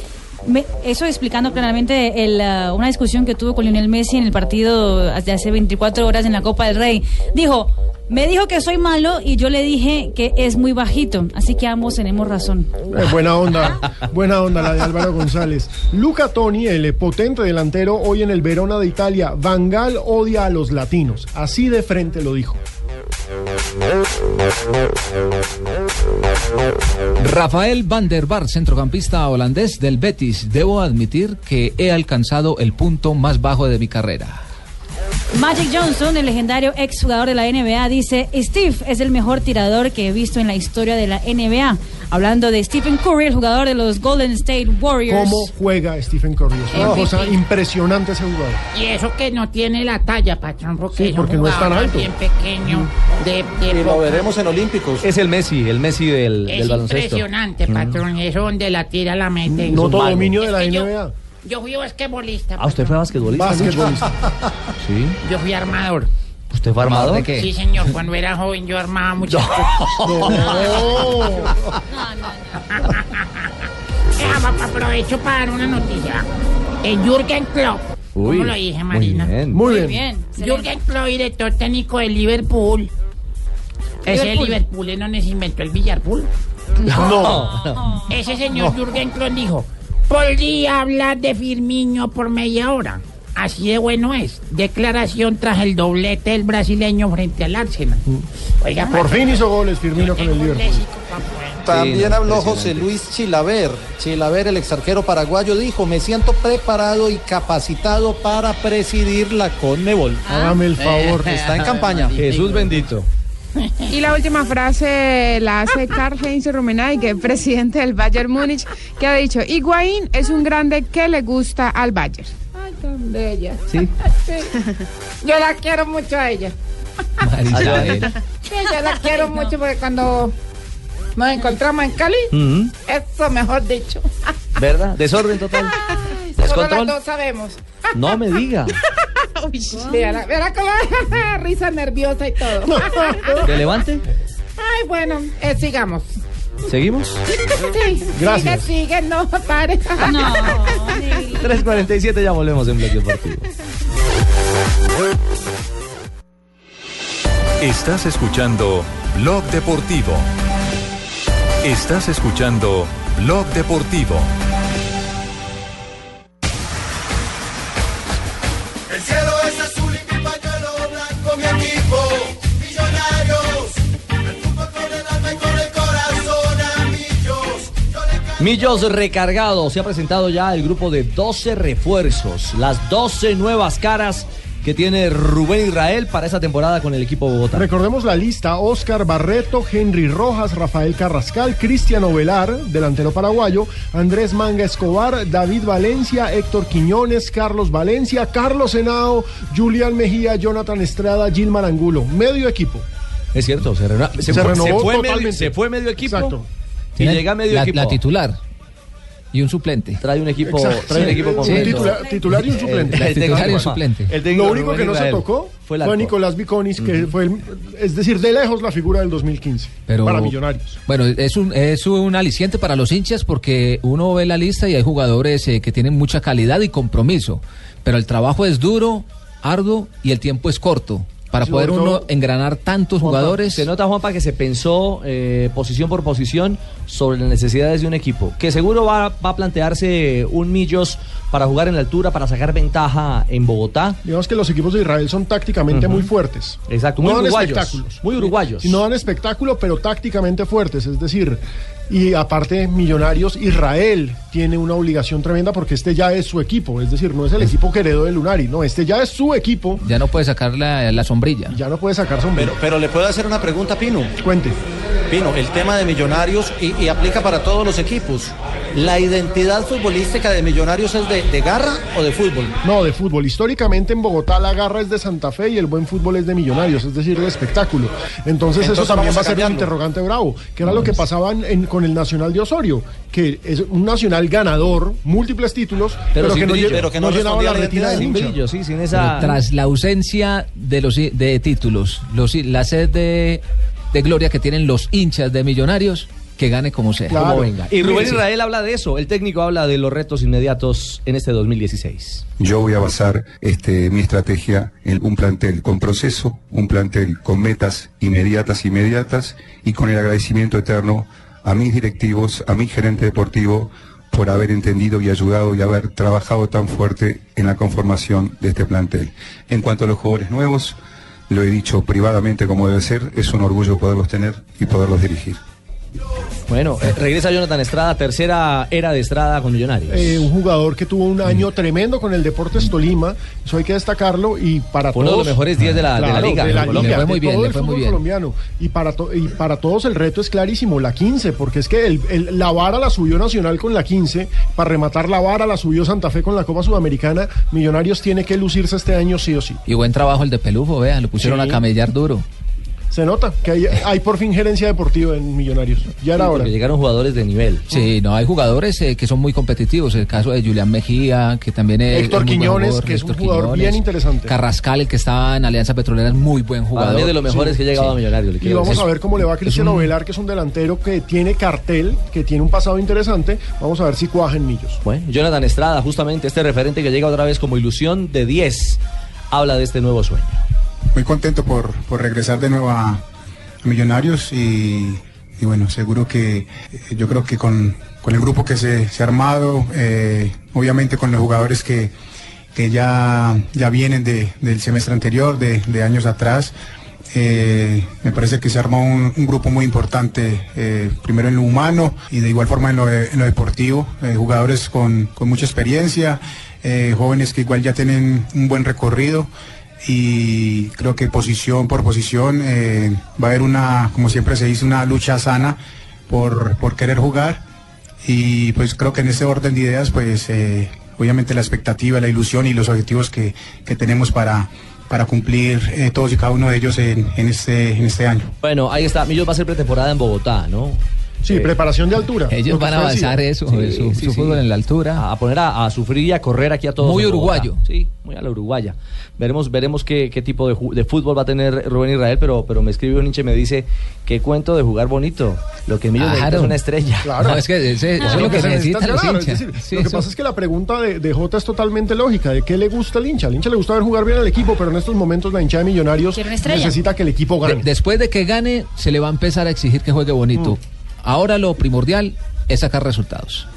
S8: me- eso explicando claramente el, ah, una discusión que tuvo con Lionel Messi en el partido de hace 24 horas en la Copa del Rey. Dijo, me dijo que soy malo y yo le dije que es muy bajito, así que ambos tenemos razón.
S7: Buena onda, buena onda la de Álvaro González. Luca Toni, el potente delantero, hoy en el Verona de Italia. Van Gaal odia a los latinos. Así de frente lo dijo.
S9: Rafael van der Bar, centrocampista holandés del Betis. Debo admitir que he alcanzado el punto más bajo de mi carrera.
S8: Magic Johnson, el legendario exjugador de la NBA, dice, Steve es el mejor tirador que he visto en la historia de la NBA. Hablando de Stephen Curry, el jugador de los Golden State Warriors.
S7: ¿Cómo juega Stephen Curry? Es una
S8: MVP.
S7: cosa impresionante ese jugador.
S19: Y eso que no tiene la talla, patrón, porque,
S7: Sí,
S19: es
S7: porque no es tan alto.
S19: bien pequeño. De, de
S10: Y lo
S19: poca-
S10: veremos en Olímpicos. Es el Messi, el Messi del,
S19: Es
S10: del baloncesto.
S19: impresionante,
S10: Mm.
S19: patrón. Eso donde la tira la mete.
S7: No
S19: Es
S7: todo dominio de la
S19: Es que
S7: NBA.
S19: Yo fui basquetbolista.
S10: Ah, usted fue basquetbolista.
S7: Basquetbolista.
S10: Sí.
S19: Yo fui armador.
S10: ¿Usted fue armador?
S19: Sí, señor. Cuando era joven yo armaba muchas cosas. Eh, pa- aprovecho para dar una noticia. El Jürgen Klopp.
S10: Uy,
S19: ¿Cómo lo dije,
S10: muy
S19: Marina?
S10: bien. Muy bien.
S19: Jürgen Klopp, director técnico de Liverpool. Ese
S8: Liverpool.
S19: Liverpool es donde se inventó el billarpool.
S7: No.
S19: Ese señor Jürgen Klopp dijo, podría hablar de Firmino por media hora. Así de bueno es. Declaración tras el doblete del brasileño frente al Arsenal. Oiga,
S7: Por fin hizo goles Firmino con el Liverpool.
S13: También
S7: Sí,
S13: habló. José Luis Chilaver. Chilaver, el exarquero paraguayo, dijo, me siento preparado y capacitado para presidir la Conmebol.
S7: Hágame el favor.
S13: Está en campaña.
S10: Jesús bendito.
S27: Y la última frase la hace Karl-Heinz Rummenigge, presidente del Bayern Múnich, que ha dicho, Higuaín es un grande que le gusta al Bayern.
S19: Ay, tan bella.
S10: Sí.
S19: Yo la quiero mucho a ella.
S9: Marisabel.
S19: Sí, yo la quiero mucho porque cuando nos encontramos en Cali,
S10: Mm.
S19: eso mejor dicho.
S10: ¿Verdad? Desorden total.
S19: Solo las
S10: Descontrol.
S19: dos sabemos.
S10: No me diga.
S19: Uy, verá, verá cómo risa nerviosa y todo.
S10: ¿De levante?
S19: Ay, bueno, eh, sigamos.
S10: ¿Seguimos?
S19: Sí,
S10: Gracias.
S19: sigue, sigue, no pare.
S8: No,
S10: 3.47 ya volvemos en Bloque Deportivo.
S16: Estás escuchando Blog Deportivo. Estás escuchando Blog Deportivo.
S10: Millos recargados. Se ha presentado ya el grupo de 12 refuerzos. Las 12 nuevas caras que tiene Rubén Israel para esa temporada con el equipo Bogotá.
S7: Recordemos la lista: Oscar Barreto, Henry Rojas, Rafael Carrascal, Cristiano Velar, delantero paraguayo, Andrés Manga Escobar, David Valencia, Héctor Quiñones, Carlos Valencia, Carlos Henao, Julián Mejía, Jonathan Estrada, Gilmar Angulo. Medio equipo.
S10: Es cierto, se, renova- se
S7: Se
S10: fue,
S7: renovó
S10: se fue medio, se fue medio equipo.
S7: Exacto.
S10: Y llega medio
S9: la,
S10: equipo.
S9: la titular y un suplente.
S10: Trae un equipo,
S7: Exacto.
S10: trae un
S7: Sí,
S10: equipo completo.
S7: titular- titular y un suplente.
S10: El- el
S9: Titular y un
S10: técnico-
S9: suplente.
S10: el técnico
S7: Lo único que no se tocó
S10: fue.
S7: Nicolás Viconis, que fue, el- es decir, de lejos la figura del 2015
S9: Pero,
S7: para Millonarios.
S9: Bueno, es un, es un aliciente para los hinchas porque uno ve la lista y hay jugadores eh, que tienen mucha calidad y compromiso. Pero el trabajo es duro, arduo y el tiempo es corto. Para poder uno engranar tantos jugadores.
S10: Se nota, Juanpa, que se pensó eh, posición por posición sobre las necesidades de un equipo. Que seguro va, va a plantearse un Millos para jugar en la altura, para sacar ventaja en Bogotá.
S7: Digamos que los equipos de Israel son tácticamente muy fuertes.
S10: Exacto,
S7: no
S10: muy
S7: dan
S10: uruguayos.
S7: espectáculos.
S10: Muy uruguayos.
S7: Y no dan espectáculo, pero tácticamente fuertes. Es decir, y aparte, Millonarios, Israel tiene una obligación tremenda porque este ya es su equipo. Es decir, no es el equipo que heredó de Lunari. No, este ya es su equipo.
S9: Ya no puede sacar la, la sombrilla.
S7: Ya no puede sacar sombrilla.
S13: Pero, pero le puedo hacer una pregunta, Pino.
S7: Cuente.
S13: Pino, el tema de Millonarios y, y aplica para todos los equipos. ¿La identidad futbolística de Millonarios es de, de garra o de fútbol?
S7: No, de fútbol. Históricamente en Bogotá la garra es de Santa Fe y el buen fútbol es de Millonarios, es decir, de espectáculo. Entonces, eso también va
S13: a
S7: ser un interrogante bravo, que era lo que pasaba en- en- con el Nacional de Osorio, que es un Nacional ganador, múltiples títulos, pero,
S10: sin
S7: que, no,
S10: brillo. Pero que no
S7: no llenaba
S10: respondía
S7: la
S10: a la
S7: retina del
S10: sin brillo, sí, sin
S9: Pero tras la ausencia de los de títulos, los, la sed de, de gloria que tienen los hinchas de Millonarios, que gane como sea.
S10: Como venga. Y Rubén
S9: Sí.
S10: Israel habla de eso. El técnico habla de los retos inmediatos en este 2016.
S28: Yo voy a basar este, mi estrategia en un plantel con proceso, un plantel con metas inmediatas, inmediatas y con el agradecimiento eterno a mis directivos, a mi gerente deportivo por haber entendido y ayudado y haber trabajado tan fuerte en la conformación de este plantel. En cuanto a los jugadores nuevos, lo he dicho privadamente como debe ser, es un orgullo poderlos tener y poderlos dirigir.
S10: Bueno, eh, regresa Jonathan Estrada, tercera era de Estrada con Millonarios.
S7: Eh, un jugador que tuvo un año tremendo con el Deportes Tolima, eso hay que destacarlo y para
S10: Fue uno de
S7: todos
S10: los mejores 10 de la- de la liga,
S7: de la liga,
S10: Le fue muy bien, le
S7: el
S10: fue muy bien.
S7: colombiano y para to- y para todos el reto es clarísimo, la 15, porque es que el- el- la vara la subió Nacional con la 15, para rematar la vara la subió Santa Fe con la Copa Sudamericana, Millonarios tiene que lucirse este año sí o sí.
S9: Y buen trabajo el de Pelufo, vea, lo pusieron
S7: Sí.
S9: a camellar duro.
S7: Se nota que hay, hay por fin gerencia deportiva en Millonarios. Ya era hora.
S10: Porque llegaron jugadores de nivel.
S9: Sí, no, hay jugadores eh, que son muy competitivos. El caso de Julián Mejía, que también es.
S7: Héctor
S9: es
S7: Quiñones,
S9: jugador,
S7: que es un jugador
S9: Quiñones.
S7: bien interesante.
S9: Carrascal, el que estaba en Alianza Petrolera, es muy buen jugador.
S10: es de los mejores que ha llegado a Millonarios,
S7: Y
S10: quiero
S7: vamos
S10: decir.
S7: a ver cómo le va a Cristiano
S9: un-
S7: Velar, que es un delantero que tiene cartel, que tiene un pasado interesante. Vamos a ver si cuaja en Millos.
S10: Bueno, Jonathan Estrada, justamente este referente que llega otra vez como ilusión de 10, habla de este nuevo sueño.
S29: Muy contento por, por regresar de nuevo a, Millonarios y, bueno, seguro que eh, yo creo que con, con el grupo que se, se ha armado, eh, obviamente con los jugadores que, que ya, ya vienen de- del semestre anterior, de, años atrás, eh, me parece que se armó un, un grupo muy importante, primero en lo humano y de igual forma en lo, deportivo, jugadores con, con mucha experiencia, jóvenes que igual ya tienen un buen recorrido y creo que posición por posición eh, va a haber una, como siempre se dice, una lucha sana por, por querer jugar y pues creo que en ese orden de ideas pues eh, obviamente la expectativa, la ilusión y los objetivos que, que tenemos para, para cumplir eh, todos y cada uno de ellos en, en este, en este año.
S10: Bueno, ahí está. Millos va a ser pretemporada en Bogotá, ¿no?
S7: Sí, preparación de altura.
S9: Ellos van a avanzar eso, su, su fútbol en la altura.
S10: A poner a, a sufrir y a correr aquí a todos.
S9: Muy uruguayo.
S10: Sí, muy a la uruguaya. Veremos, veremos qué, qué tipo de, fútbol va a tener Rubén Israel, pero, pero me escribe un hincha y me dice, qué cuento de jugar bonito. Lo que Emilio necesita es
S9: Claro.
S10: una estrella.
S7: Claro.
S9: No, es que ese- eso es lo que
S7: se necesita
S9: necesitan los
S7: ganar,
S9: hinchas.
S7: es decir,
S9: Sí,
S7: lo que
S9: eso-
S7: pasa es que la pregunta de, de Jota es totalmente lógica. ¿De qué le gusta al hincha? Al hincha le gusta ver jugar bien al equipo, pero en estos momentos la hincha de Millonarios necesita que el equipo
S9: De-
S7: gane.
S9: después de que gane, se le va a empezar a exigir que juegue bonito. Ahora lo primordial es sacar resultados.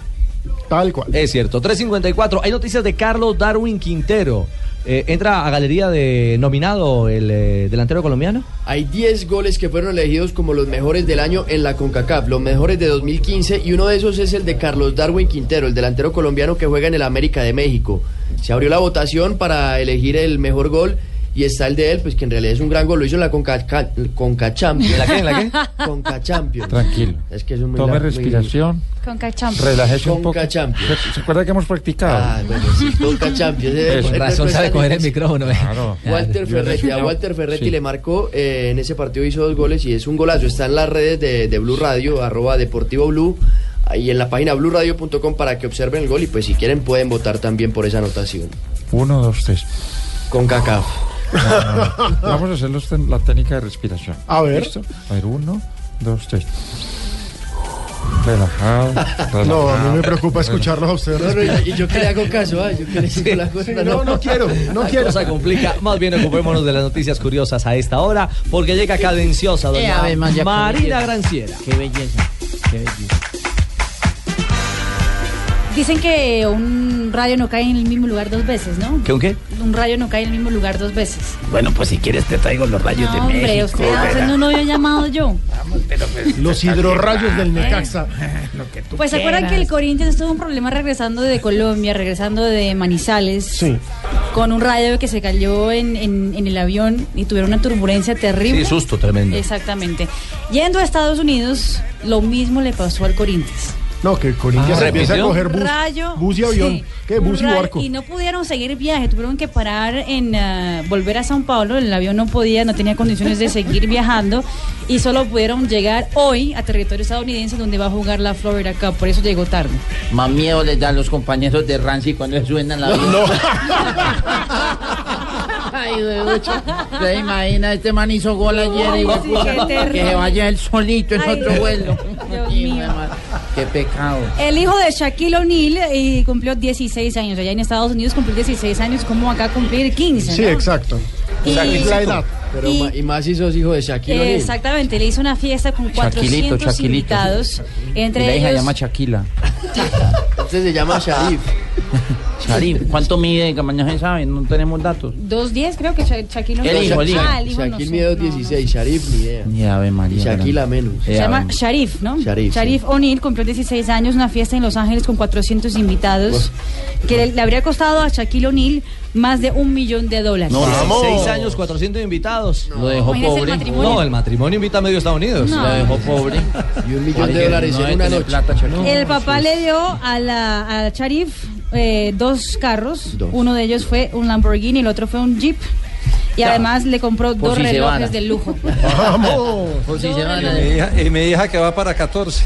S7: Tal cual.
S10: Es cierto. 354. Hay noticias de Carlos Darwin Quintero. Eh, ¿Entra a galería de nominado el eh, delantero colombiano?
S30: Hay 10 goles que fueron elegidos como los mejores del año en la CONCACAF, los mejores de 2015 y uno de esos es el de Carlos Darwin Quintero, el delantero colombiano que juega en el América de México. Se abrió la votación para elegir el mejor gol y está el de él, pues que en realidad es un gran gol, lo hizo en la Conca, Ca- Conca Champions.
S10: ¿En la qué? ¿En la qué?
S30: Conca Champions.
S22: Tranquilo.
S30: Es que es un
S22: Tome respiración.
S8: Con cachamp.
S22: Relájese un poco.
S30: Conca Champions.
S22: ¿Se, acuerda que hemos practicado?
S30: Ah, bueno, sí, Conca Champions. Eh,
S9: Razón sabe coger el micrófono. eh.
S22: Claro.
S30: Walter Ferretti, a. Walter Ferretti
S22: Sí.
S30: le marcó, eh, en ese partido hizo dos goles y es un golazo. Está en las redes de, de Blue Radio, arroba Deportivo Blue, y en la página blueradio.com para que observen el gol y pues si quieren pueden votar también por esa anotación.
S22: Uno, dos, tres.
S30: Con cacao.
S22: Vamos a hacer los ten- la técnica de respiración.
S7: A ver.
S22: ¿Listo? A ver, uno, dos, tres. Relajado. relajado
S7: No, a mí me preocupa escucharlos a ustedes.
S30: No, y, yo que le hago caso, ah, yo que le sigo la cosa.
S7: Sí, no, no quiero, no
S10: La
S7: quiero.
S10: cosa complica. Más bien ocupémonos de las noticias curiosas a esta hora, porque llega cadenciosa doña
S19: Eh, María,
S10: Marina. Granciera.
S19: Qué belleza. Qué belleza.
S8: Dicen que un rayo no cae en el mismo lugar dos veces, ¿no?
S10: ¿Qué un qué?
S8: Un rayo no cae en el mismo lugar dos veces.
S19: Bueno, pues si quieres te traigo los rayos de
S8: No, hombre,
S19: México.
S8: usted,
S19: verá.
S8: usted no lo había llamado yo.
S7: Los hidrorrayos del Necaxa.
S19: Lo que tú
S8: Pues se acuerdan que el. Corinthians tuvo un problema regresando de Colombia, regresando de Manizales,
S7: Sí.
S8: con un rayo que se cayó en, en- en el avión y tuvieron una turbulencia terrible.
S10: Sí, susto tremendo.
S8: Exactamente. Yendo a Estados Unidos, lo mismo le pasó al Corinthians.
S7: No, que Corinthians
S10: Ah,
S7: empieza a coger bus,
S8: rayo.
S7: bus y avión.
S8: sí,
S7: ¿Qué? Bus y
S8: rayo,
S7: barco.
S8: Y no pudieron seguir viaje, tuvieron que parar en ah, volver a Sao Paulo. El avión no podía, no tenía condiciones de seguir viajando y solo pudieron llegar hoy a territorio estadounidense donde va a jugar la Florida Cup. Por eso llegó tarde.
S19: Más miedo les dan los compañeros de Rancy cuando suenan la
S7: No.
S19: Ay, huevucho. ¿Se imagina? Este man hizo gol ayer
S8: Ay,
S19: y
S8: sí,
S19: que se vaya él solito en
S8: Ay,
S19: otro vuelo.
S8: Dios mío.
S19: Qué pecado.
S8: El hijo de Shaquille O'Neal y cumplió 16 años. Allá en Estados Unidos cumplió 16 años, como acá cumplir 15.
S7: Sí,
S8: ¿no?
S7: exacto.
S8: Y-
S7: O sea, es la edad.
S30: Pero
S8: Y-
S30: ma- y más sos hijo de Shaquille
S8: Eh,
S30: O'Neal.
S8: Exactamente, le hizo una fiesta con
S19: Shaquilito,
S8: 400
S19: Shaquilito.
S8: invitados.
S19: Y
S8: Entre
S19: la hija
S8: ellos,
S19: llama Shaquila.
S30: Este se llama Sharif.
S19: Sharif. ¿Cuánto mide? Que mañana se sabe, no tenemos datos.
S8: 2.10 creo que Sha- Shaquille
S19: El hijo, el hijo.
S8: Ah, el hijo
S30: Shaquille mide
S8: no,
S30: 16, Sharif ni idea.
S19: Ni Ave María.
S30: Shaquille a menos.
S8: Se llama Sharif, ¿no?
S30: Sharif, sí.
S8: O'Neal cumplió 16 años, una fiesta en Los Ángeles con 400 invitados, que le, le habría costado a Shaquille O'Neal más de un millón de dólares.
S10: No,
S7: Vamos.
S10: 16 años, 400 invitados.
S19: Lo dejó
S8: el
S19: pobre.
S10: No, el matrimonio invita a medio Estados Unidos.
S8: No.
S19: Lo dejó pobre.
S30: Y un millón de dólares
S19: no
S30: en una noche.
S19: plata.
S8: El papá le dio a la a Sharif eh, dos carros.
S30: Dos.
S8: Uno de ellos fue un Lamborghini, el otro fue un Jeep. Y además le compró
S19: Por
S8: dos
S19: si
S8: relojes de lujo.
S7: Vamos.
S19: Por si se van
S13: Y
S19: a...
S13: mi, hija, y mi hija que va para 14.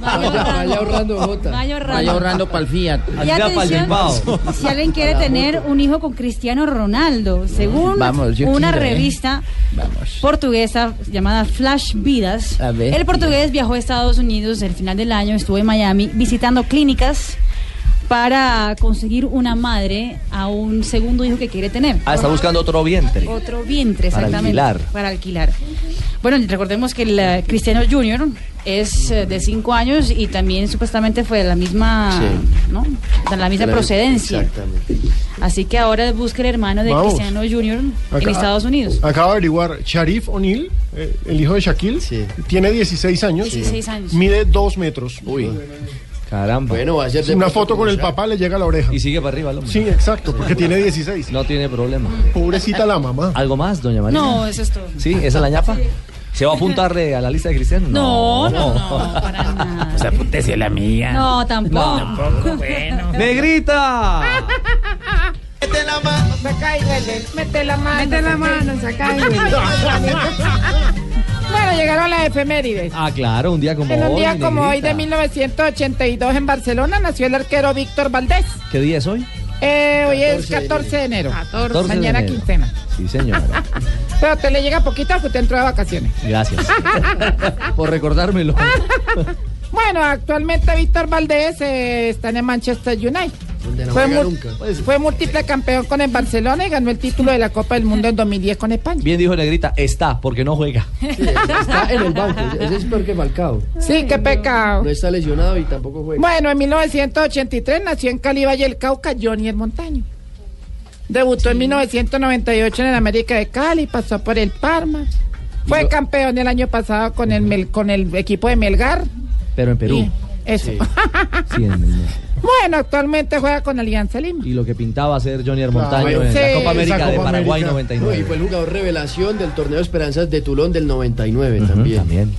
S30: Vaya, vaya ahorrando Jota.
S8: Vaya ahorrando.
S19: Vaya ahorrando para el Fiat.
S8: Y atención, si alguien quiere tener un hijo con Cristiano Ronaldo, según
S19: Vamos, yo
S8: una
S19: quiero, ¿eh?
S8: revista
S19: Vamos.
S8: portuguesa llamada Flash Vidas,
S19: ver.
S8: el portugués viajó a Estados Unidos el final del año, estuvo en Miami visitando clínicas para conseguir una madre a un segundo hijo que quiere tener.
S10: Ah, está buscando otro vientre.
S8: Otro vientre,
S10: Para
S8: exactamente.
S10: alquilar.
S8: Para alquilar. Bueno, recordemos que el eh, Cristiano Junior es eh, de 5 años y también supuestamente fue de la misma,
S30: Sí.
S8: ¿no? De la misma
S30: La-
S8: procedencia.
S30: Exactamente.
S8: Así que ahora busca el hermano de
S7: Vamos.
S8: Cristiano Junior en Estados Unidos.
S7: Acaba de averiguar, Sharif O'Neal, eh, el hijo de Shaquille,
S30: Sí.
S7: tiene 16 años.
S8: 16 años.
S7: Mide 2 metros.
S30: Uy.
S10: Caramba.
S30: Bueno, va a ser de
S7: Una foto con el papá le llega a la oreja.
S10: Y sigue para arriba el hombre.
S7: Sí, exacto, porque tiene 16.
S10: No tiene problema.
S7: Pobrecita la mamá.
S10: ¿Algo más, doña María?
S8: No, eso es todo.
S10: ¿Sí? ¿Esa es la ñapa? ¿Se va a apuntarle a la lista de cristianos?
S8: No, no, no, para nada.
S19: Pues apúntese la mía.
S8: No, tampoco.
S19: Tampoco, bueno.
S10: ¡Negrita!
S31: Mete la mano,
S27: Mete la mano. Mete la mano, saca y.
S19: Bueno, llegaron las efemérides.
S10: Ah, claro, un día como
S19: en un
S10: hoy.
S19: día como hoy de 1982 en Barcelona nació el arquero Víctor Valdés.
S10: ¿Qué día es hoy?
S19: Eh, hoy es
S10: 14 de
S19: 14 de enero.
S10: 14 de
S19: Mañana
S10: enero.
S19: quincena.
S10: Sí, señora.
S19: Pero te le llega poquito porque usted entró de vacaciones.
S10: Gracias por recordármelo.
S19: Bueno, actualmente Víctor Valdés eh, está en el Manchester United.
S30: Donde no
S19: Fue,
S30: juega
S19: mu-
S30: nunca.
S19: fue múltiple campeón con el Barcelona y ganó el título de la Copa del Mundo en 2010 con España.
S10: Bien dijo Negrita, está, porque no juega.
S30: Está en el banco. Ese es peor que Falcao.
S19: Sí, qué pecado.
S30: No está lesionado y tampoco juega.
S19: Bueno, en 1983 nació en Cali, Valle del Cauca, Johnny el Montaño. Debutó en 1998 en el América de Cali, pasó por el Parma. Fue campeón el año pasado con el, Mel- con el equipo de Melgar.
S10: Pero en Perú.
S19: Y- eso.
S10: Sí, en el-
S19: bueno, actualmente juega con Alianza Lima.
S10: y lo que pintaba ser Johnny Montaño
S30: Claro.
S10: en
S30: Sí.
S10: la Copa América de Paraguay
S30: América.
S10: 99.
S30: No, y fue el jugador revelación del torneo de Esperanzas de Tulón del 99 también.
S10: También.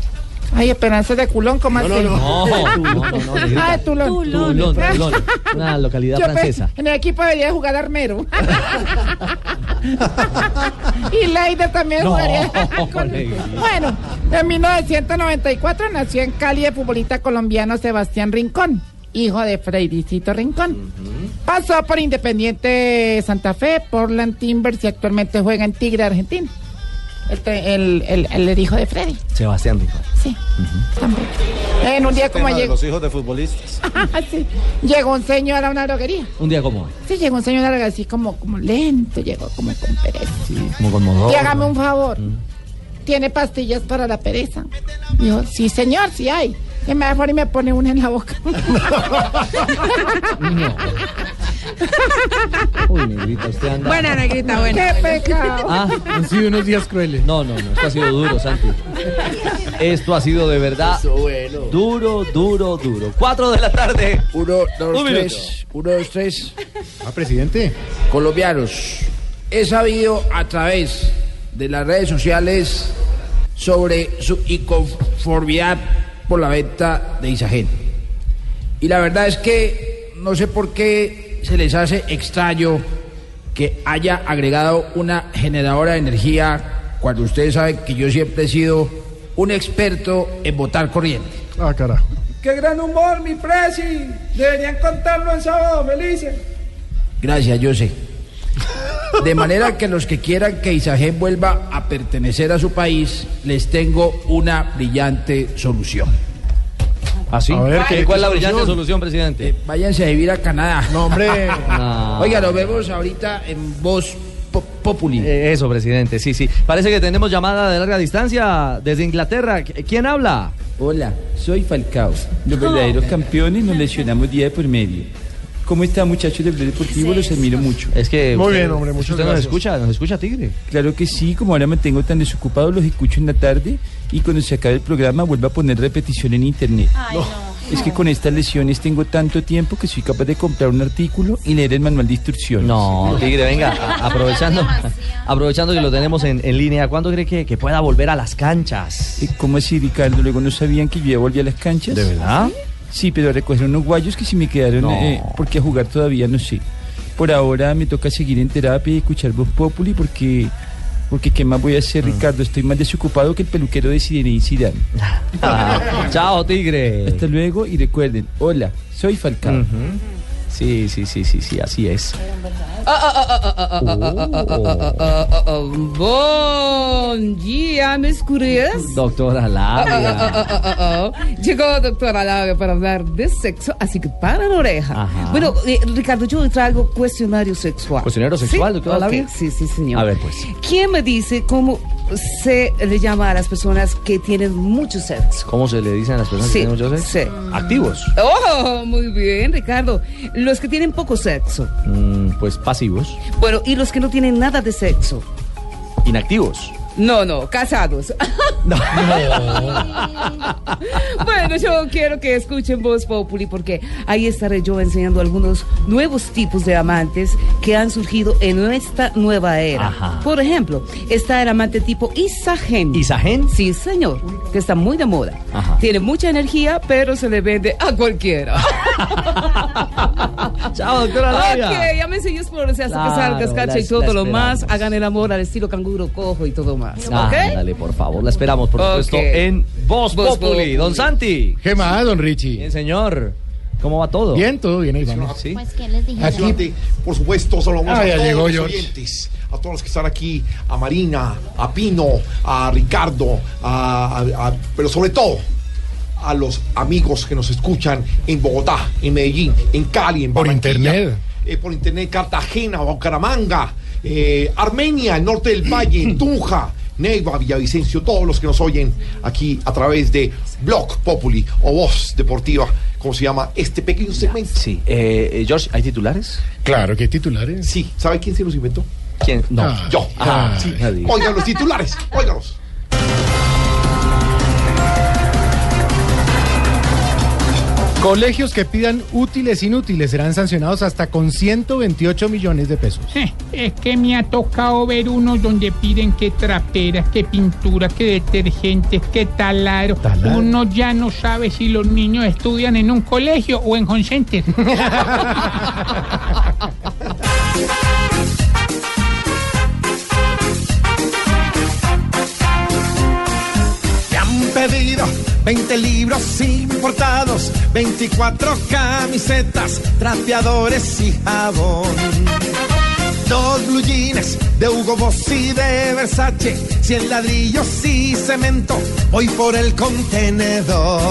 S19: Ay, Esperanza de Culón, ¿cómo
S30: No,
S19: así?
S30: no, no.
S10: No, no, no, no, negrita.
S19: Ah, de Tulón.
S10: Tulón, Tulón, una localidad
S19: Yo
S10: francesa.
S19: En el equipo debería jugar Armero. y Leider también
S10: No,
S19: jugaría.
S10: negrita.
S19: Bueno, en 1994 nació en Cali el futbolista colombiano Sebastián Rincón, hijo de Freiricito Rincón. Pasó por Independiente Santa Fe, Portland Timbers y actualmente juega en Tigre Argentina. El, el, el hijo de Freddy.
S10: Sebastián Rincón.
S19: Sí, también. En un día como llegó,
S13: los hijos de futbolistas.
S19: Sí, llegó un señor a una droguería.
S10: Un día como hoy.
S19: Sí, llegó un señor así como, como lento, llegó como con pereza.
S10: Como con modoro.
S19: Y hágame un favor. ¿Tiene pastillas para la pereza? Dijo, sí, señor, sí hay. Y me da y me pone una en la boca.
S10: Uy, negrita, usted anda.
S27: Buena, negrita, buena.
S19: ¡Qué pecado!
S10: Ah,
S7: Han sido unos días crueles.
S10: no, no, no, esto ha sido duro, Santi. Esto ha sido de verdad
S30: Eso bueno.
S10: duro, duro, duro. Cuatro de la tarde.
S12: Uno, dos,
S10: Un
S12: tres. Uno, dos, tres.
S7: Ah, presidente.
S12: Colombianos, he sabido a través de las redes sociales sobre su inconformidad por la venta de Isagen. Y la verdad es que no sé por qué se les hace extraño que haya agregado una generadora de energía cuando ustedes saben que yo siempre he sido un experto en botar corriente.
S7: Ah, carajo.
S19: ¡Qué gran humor, mi presi! Deberían contarlo en sábado, felices.
S12: Gracias, yo sé. De manera que los que quieran que Isagen vuelva a pertenecer a su país, les tengo una brillante solución.
S10: ¿Así?
S7: A ver,
S10: ¿Qué-
S7: ¿qué-
S10: ¿Cuál es la brillante
S7: solución?
S10: solución, presidente?
S12: Eh, váyanse a vivir a Canadá.
S7: No, hombre.
S10: No.
S12: Oiga, nos vemos ahorita en Voz Po- Populi.
S10: Eh, Eso, presidente, sí, sí. Parece que tenemos llamada de larga distancia desde Inglaterra. ¿Qui- ¿Quién habla?
S32: Hola, soy Falcao. Los verdaderos campeones nos lesionamos día de por medio. ¿Cómo están muchachos del Blog Deportivo? Los admiro mucho.
S10: Es que.
S7: Muy
S10: usted-
S7: bien, hombre, muchas
S10: ¿Usted nos
S7: gracias.
S10: escucha? ¿Nos escucha, Tigre?
S32: Claro que sí, como ahora me tengo tan desocupado, los escucho en la tarde y cuando se acabe el programa vuelvo a poner repetición en internet. Es que con estas lesiones tengo tanto tiempo que soy capaz de comprar un artículo y leer el manual de instrucciones.
S10: No, Tigre, venga, a- aprovechando, aprovechando que lo tenemos en, en línea, ¿cuándo cree que, que pueda volver a las canchas?
S32: Eh, ¿Cómo así, Ricardo? ¿Luego no sabían que yo ya volví a las canchas?
S10: ¿De verdad?
S32: Sí, pero a recoger unos guayos que si me quedaron,
S10: No.
S32: eh, porque a jugar todavía no sé. Por ahora me toca seguir en terapia y escuchar Voz Populi porque, porque ¿qué más voy a hacer, Ricardo? Estoy más desocupado que el peluquero de Zinedine Zidane.
S10: Ah, chao, Tigre.
S32: Hasta luego y recuerden, hola, soy Falcao.
S10: Sí, sí, sí, sí, sí, así es.
S33: Bom dia, meus curias.
S10: Doctora Labia.
S33: Llegó doctora Labia para hablar de sexo, así que para la oreja.
S10: Ajá.
S33: Bueno, eh, Ricardo, yo traigo cuestionario sexual.
S10: ¿Cuestionario sexual,
S33: ¿Sí?
S10: doctora Labia?
S33: Sí, sí, señor.
S10: A ver, pues.
S33: ¿Quién me dice cómo se le llama a las personas que tienen mucho sexo?
S10: ¿Cómo se le dicen a las personas
S33: Sí,
S10: que tienen mucho sexo?
S33: sí.
S10: Activos.
S33: Oh, muy bien, Ricardo. Los que tienen poco sexo.
S10: Mm, pues pasivos.
S33: Bueno, y los que no tienen nada de sexo.
S10: Inactivos.
S33: No, no, casados. bueno, yo quiero que escuchen Voz Populi porque ahí estaré yo enseñando algunos nuevos tipos de amantes que han surgido en esta nueva era.
S10: Ajá.
S33: Por ejemplo, está el amante tipo Isagen.
S10: ¿Isagen?
S33: Sí, señor, que está muy de moda.
S10: Ajá.
S33: Tiene mucha energía, pero se le vende a cualquiera.
S10: Chao, doctora Labia.
S33: Ok, llámense ellos por si hace que
S10: Claro,
S33: salgas, cacha y todo lo más. Hagan el amor al estilo canguro cojo y todo más.
S10: Ah, dale, por favor, la esperamos, por supuesto, en Voz
S33: Voz
S10: Populi.
S33: Populi.
S10: Don Santi.
S34: ¿Qué más, don Richie?
S10: Bien, señor. ¿Cómo va todo?
S34: Bien, todo bien, ahí vamos.
S10: ¿Sí?
S35: Pues, ¿qué les dije?
S34: Aquí-
S36: por supuesto, saludamos
S34: Ah,
S36: a todos
S34: llegó
S36: los oyentes, a todos los que están aquí, a Marina, a Pino, a Ricardo, a, a- a- pero sobre todo a los amigos que nos escuchan en Bogotá, en Medellín, en Cali, en
S34: Por internet.
S36: eh, por internet, Cartagena, Bucaramanga, eh, Armenia, el norte del Valle, Tunja. Neiva, Villavicencio, todos los que nos oyen aquí a través de Blog Populi o Voz Deportiva, como se llama este pequeño segmento.
S10: Sí. Eh, eh, George, ¿hay titulares?
S34: Claro, ¿qué titulares?
S36: Sí, ¿sabe quién se los inventó?
S10: ¿Quién? No.
S34: Ah.
S36: Yo.
S10: Ah,
S36: Sí. Oigan los titulares, óigalos.
S34: Colegios que pidan útiles inútiles serán sancionados hasta con 128 millones de pesos.
S37: Eh, Es que me ha tocado ver unos donde piden que traperas, que pintura, que detergentes, que taladro.
S34: Taladro.
S37: Uno ya no sabe si los niños estudian en un colegio o en home center.
S31: Pedido 20 libros importados, 24 camisetas, trapeadores y jabón. Dos blue de Hugo Boss y de Versace, 100 ladrillos y cemento, voy por el contenedor.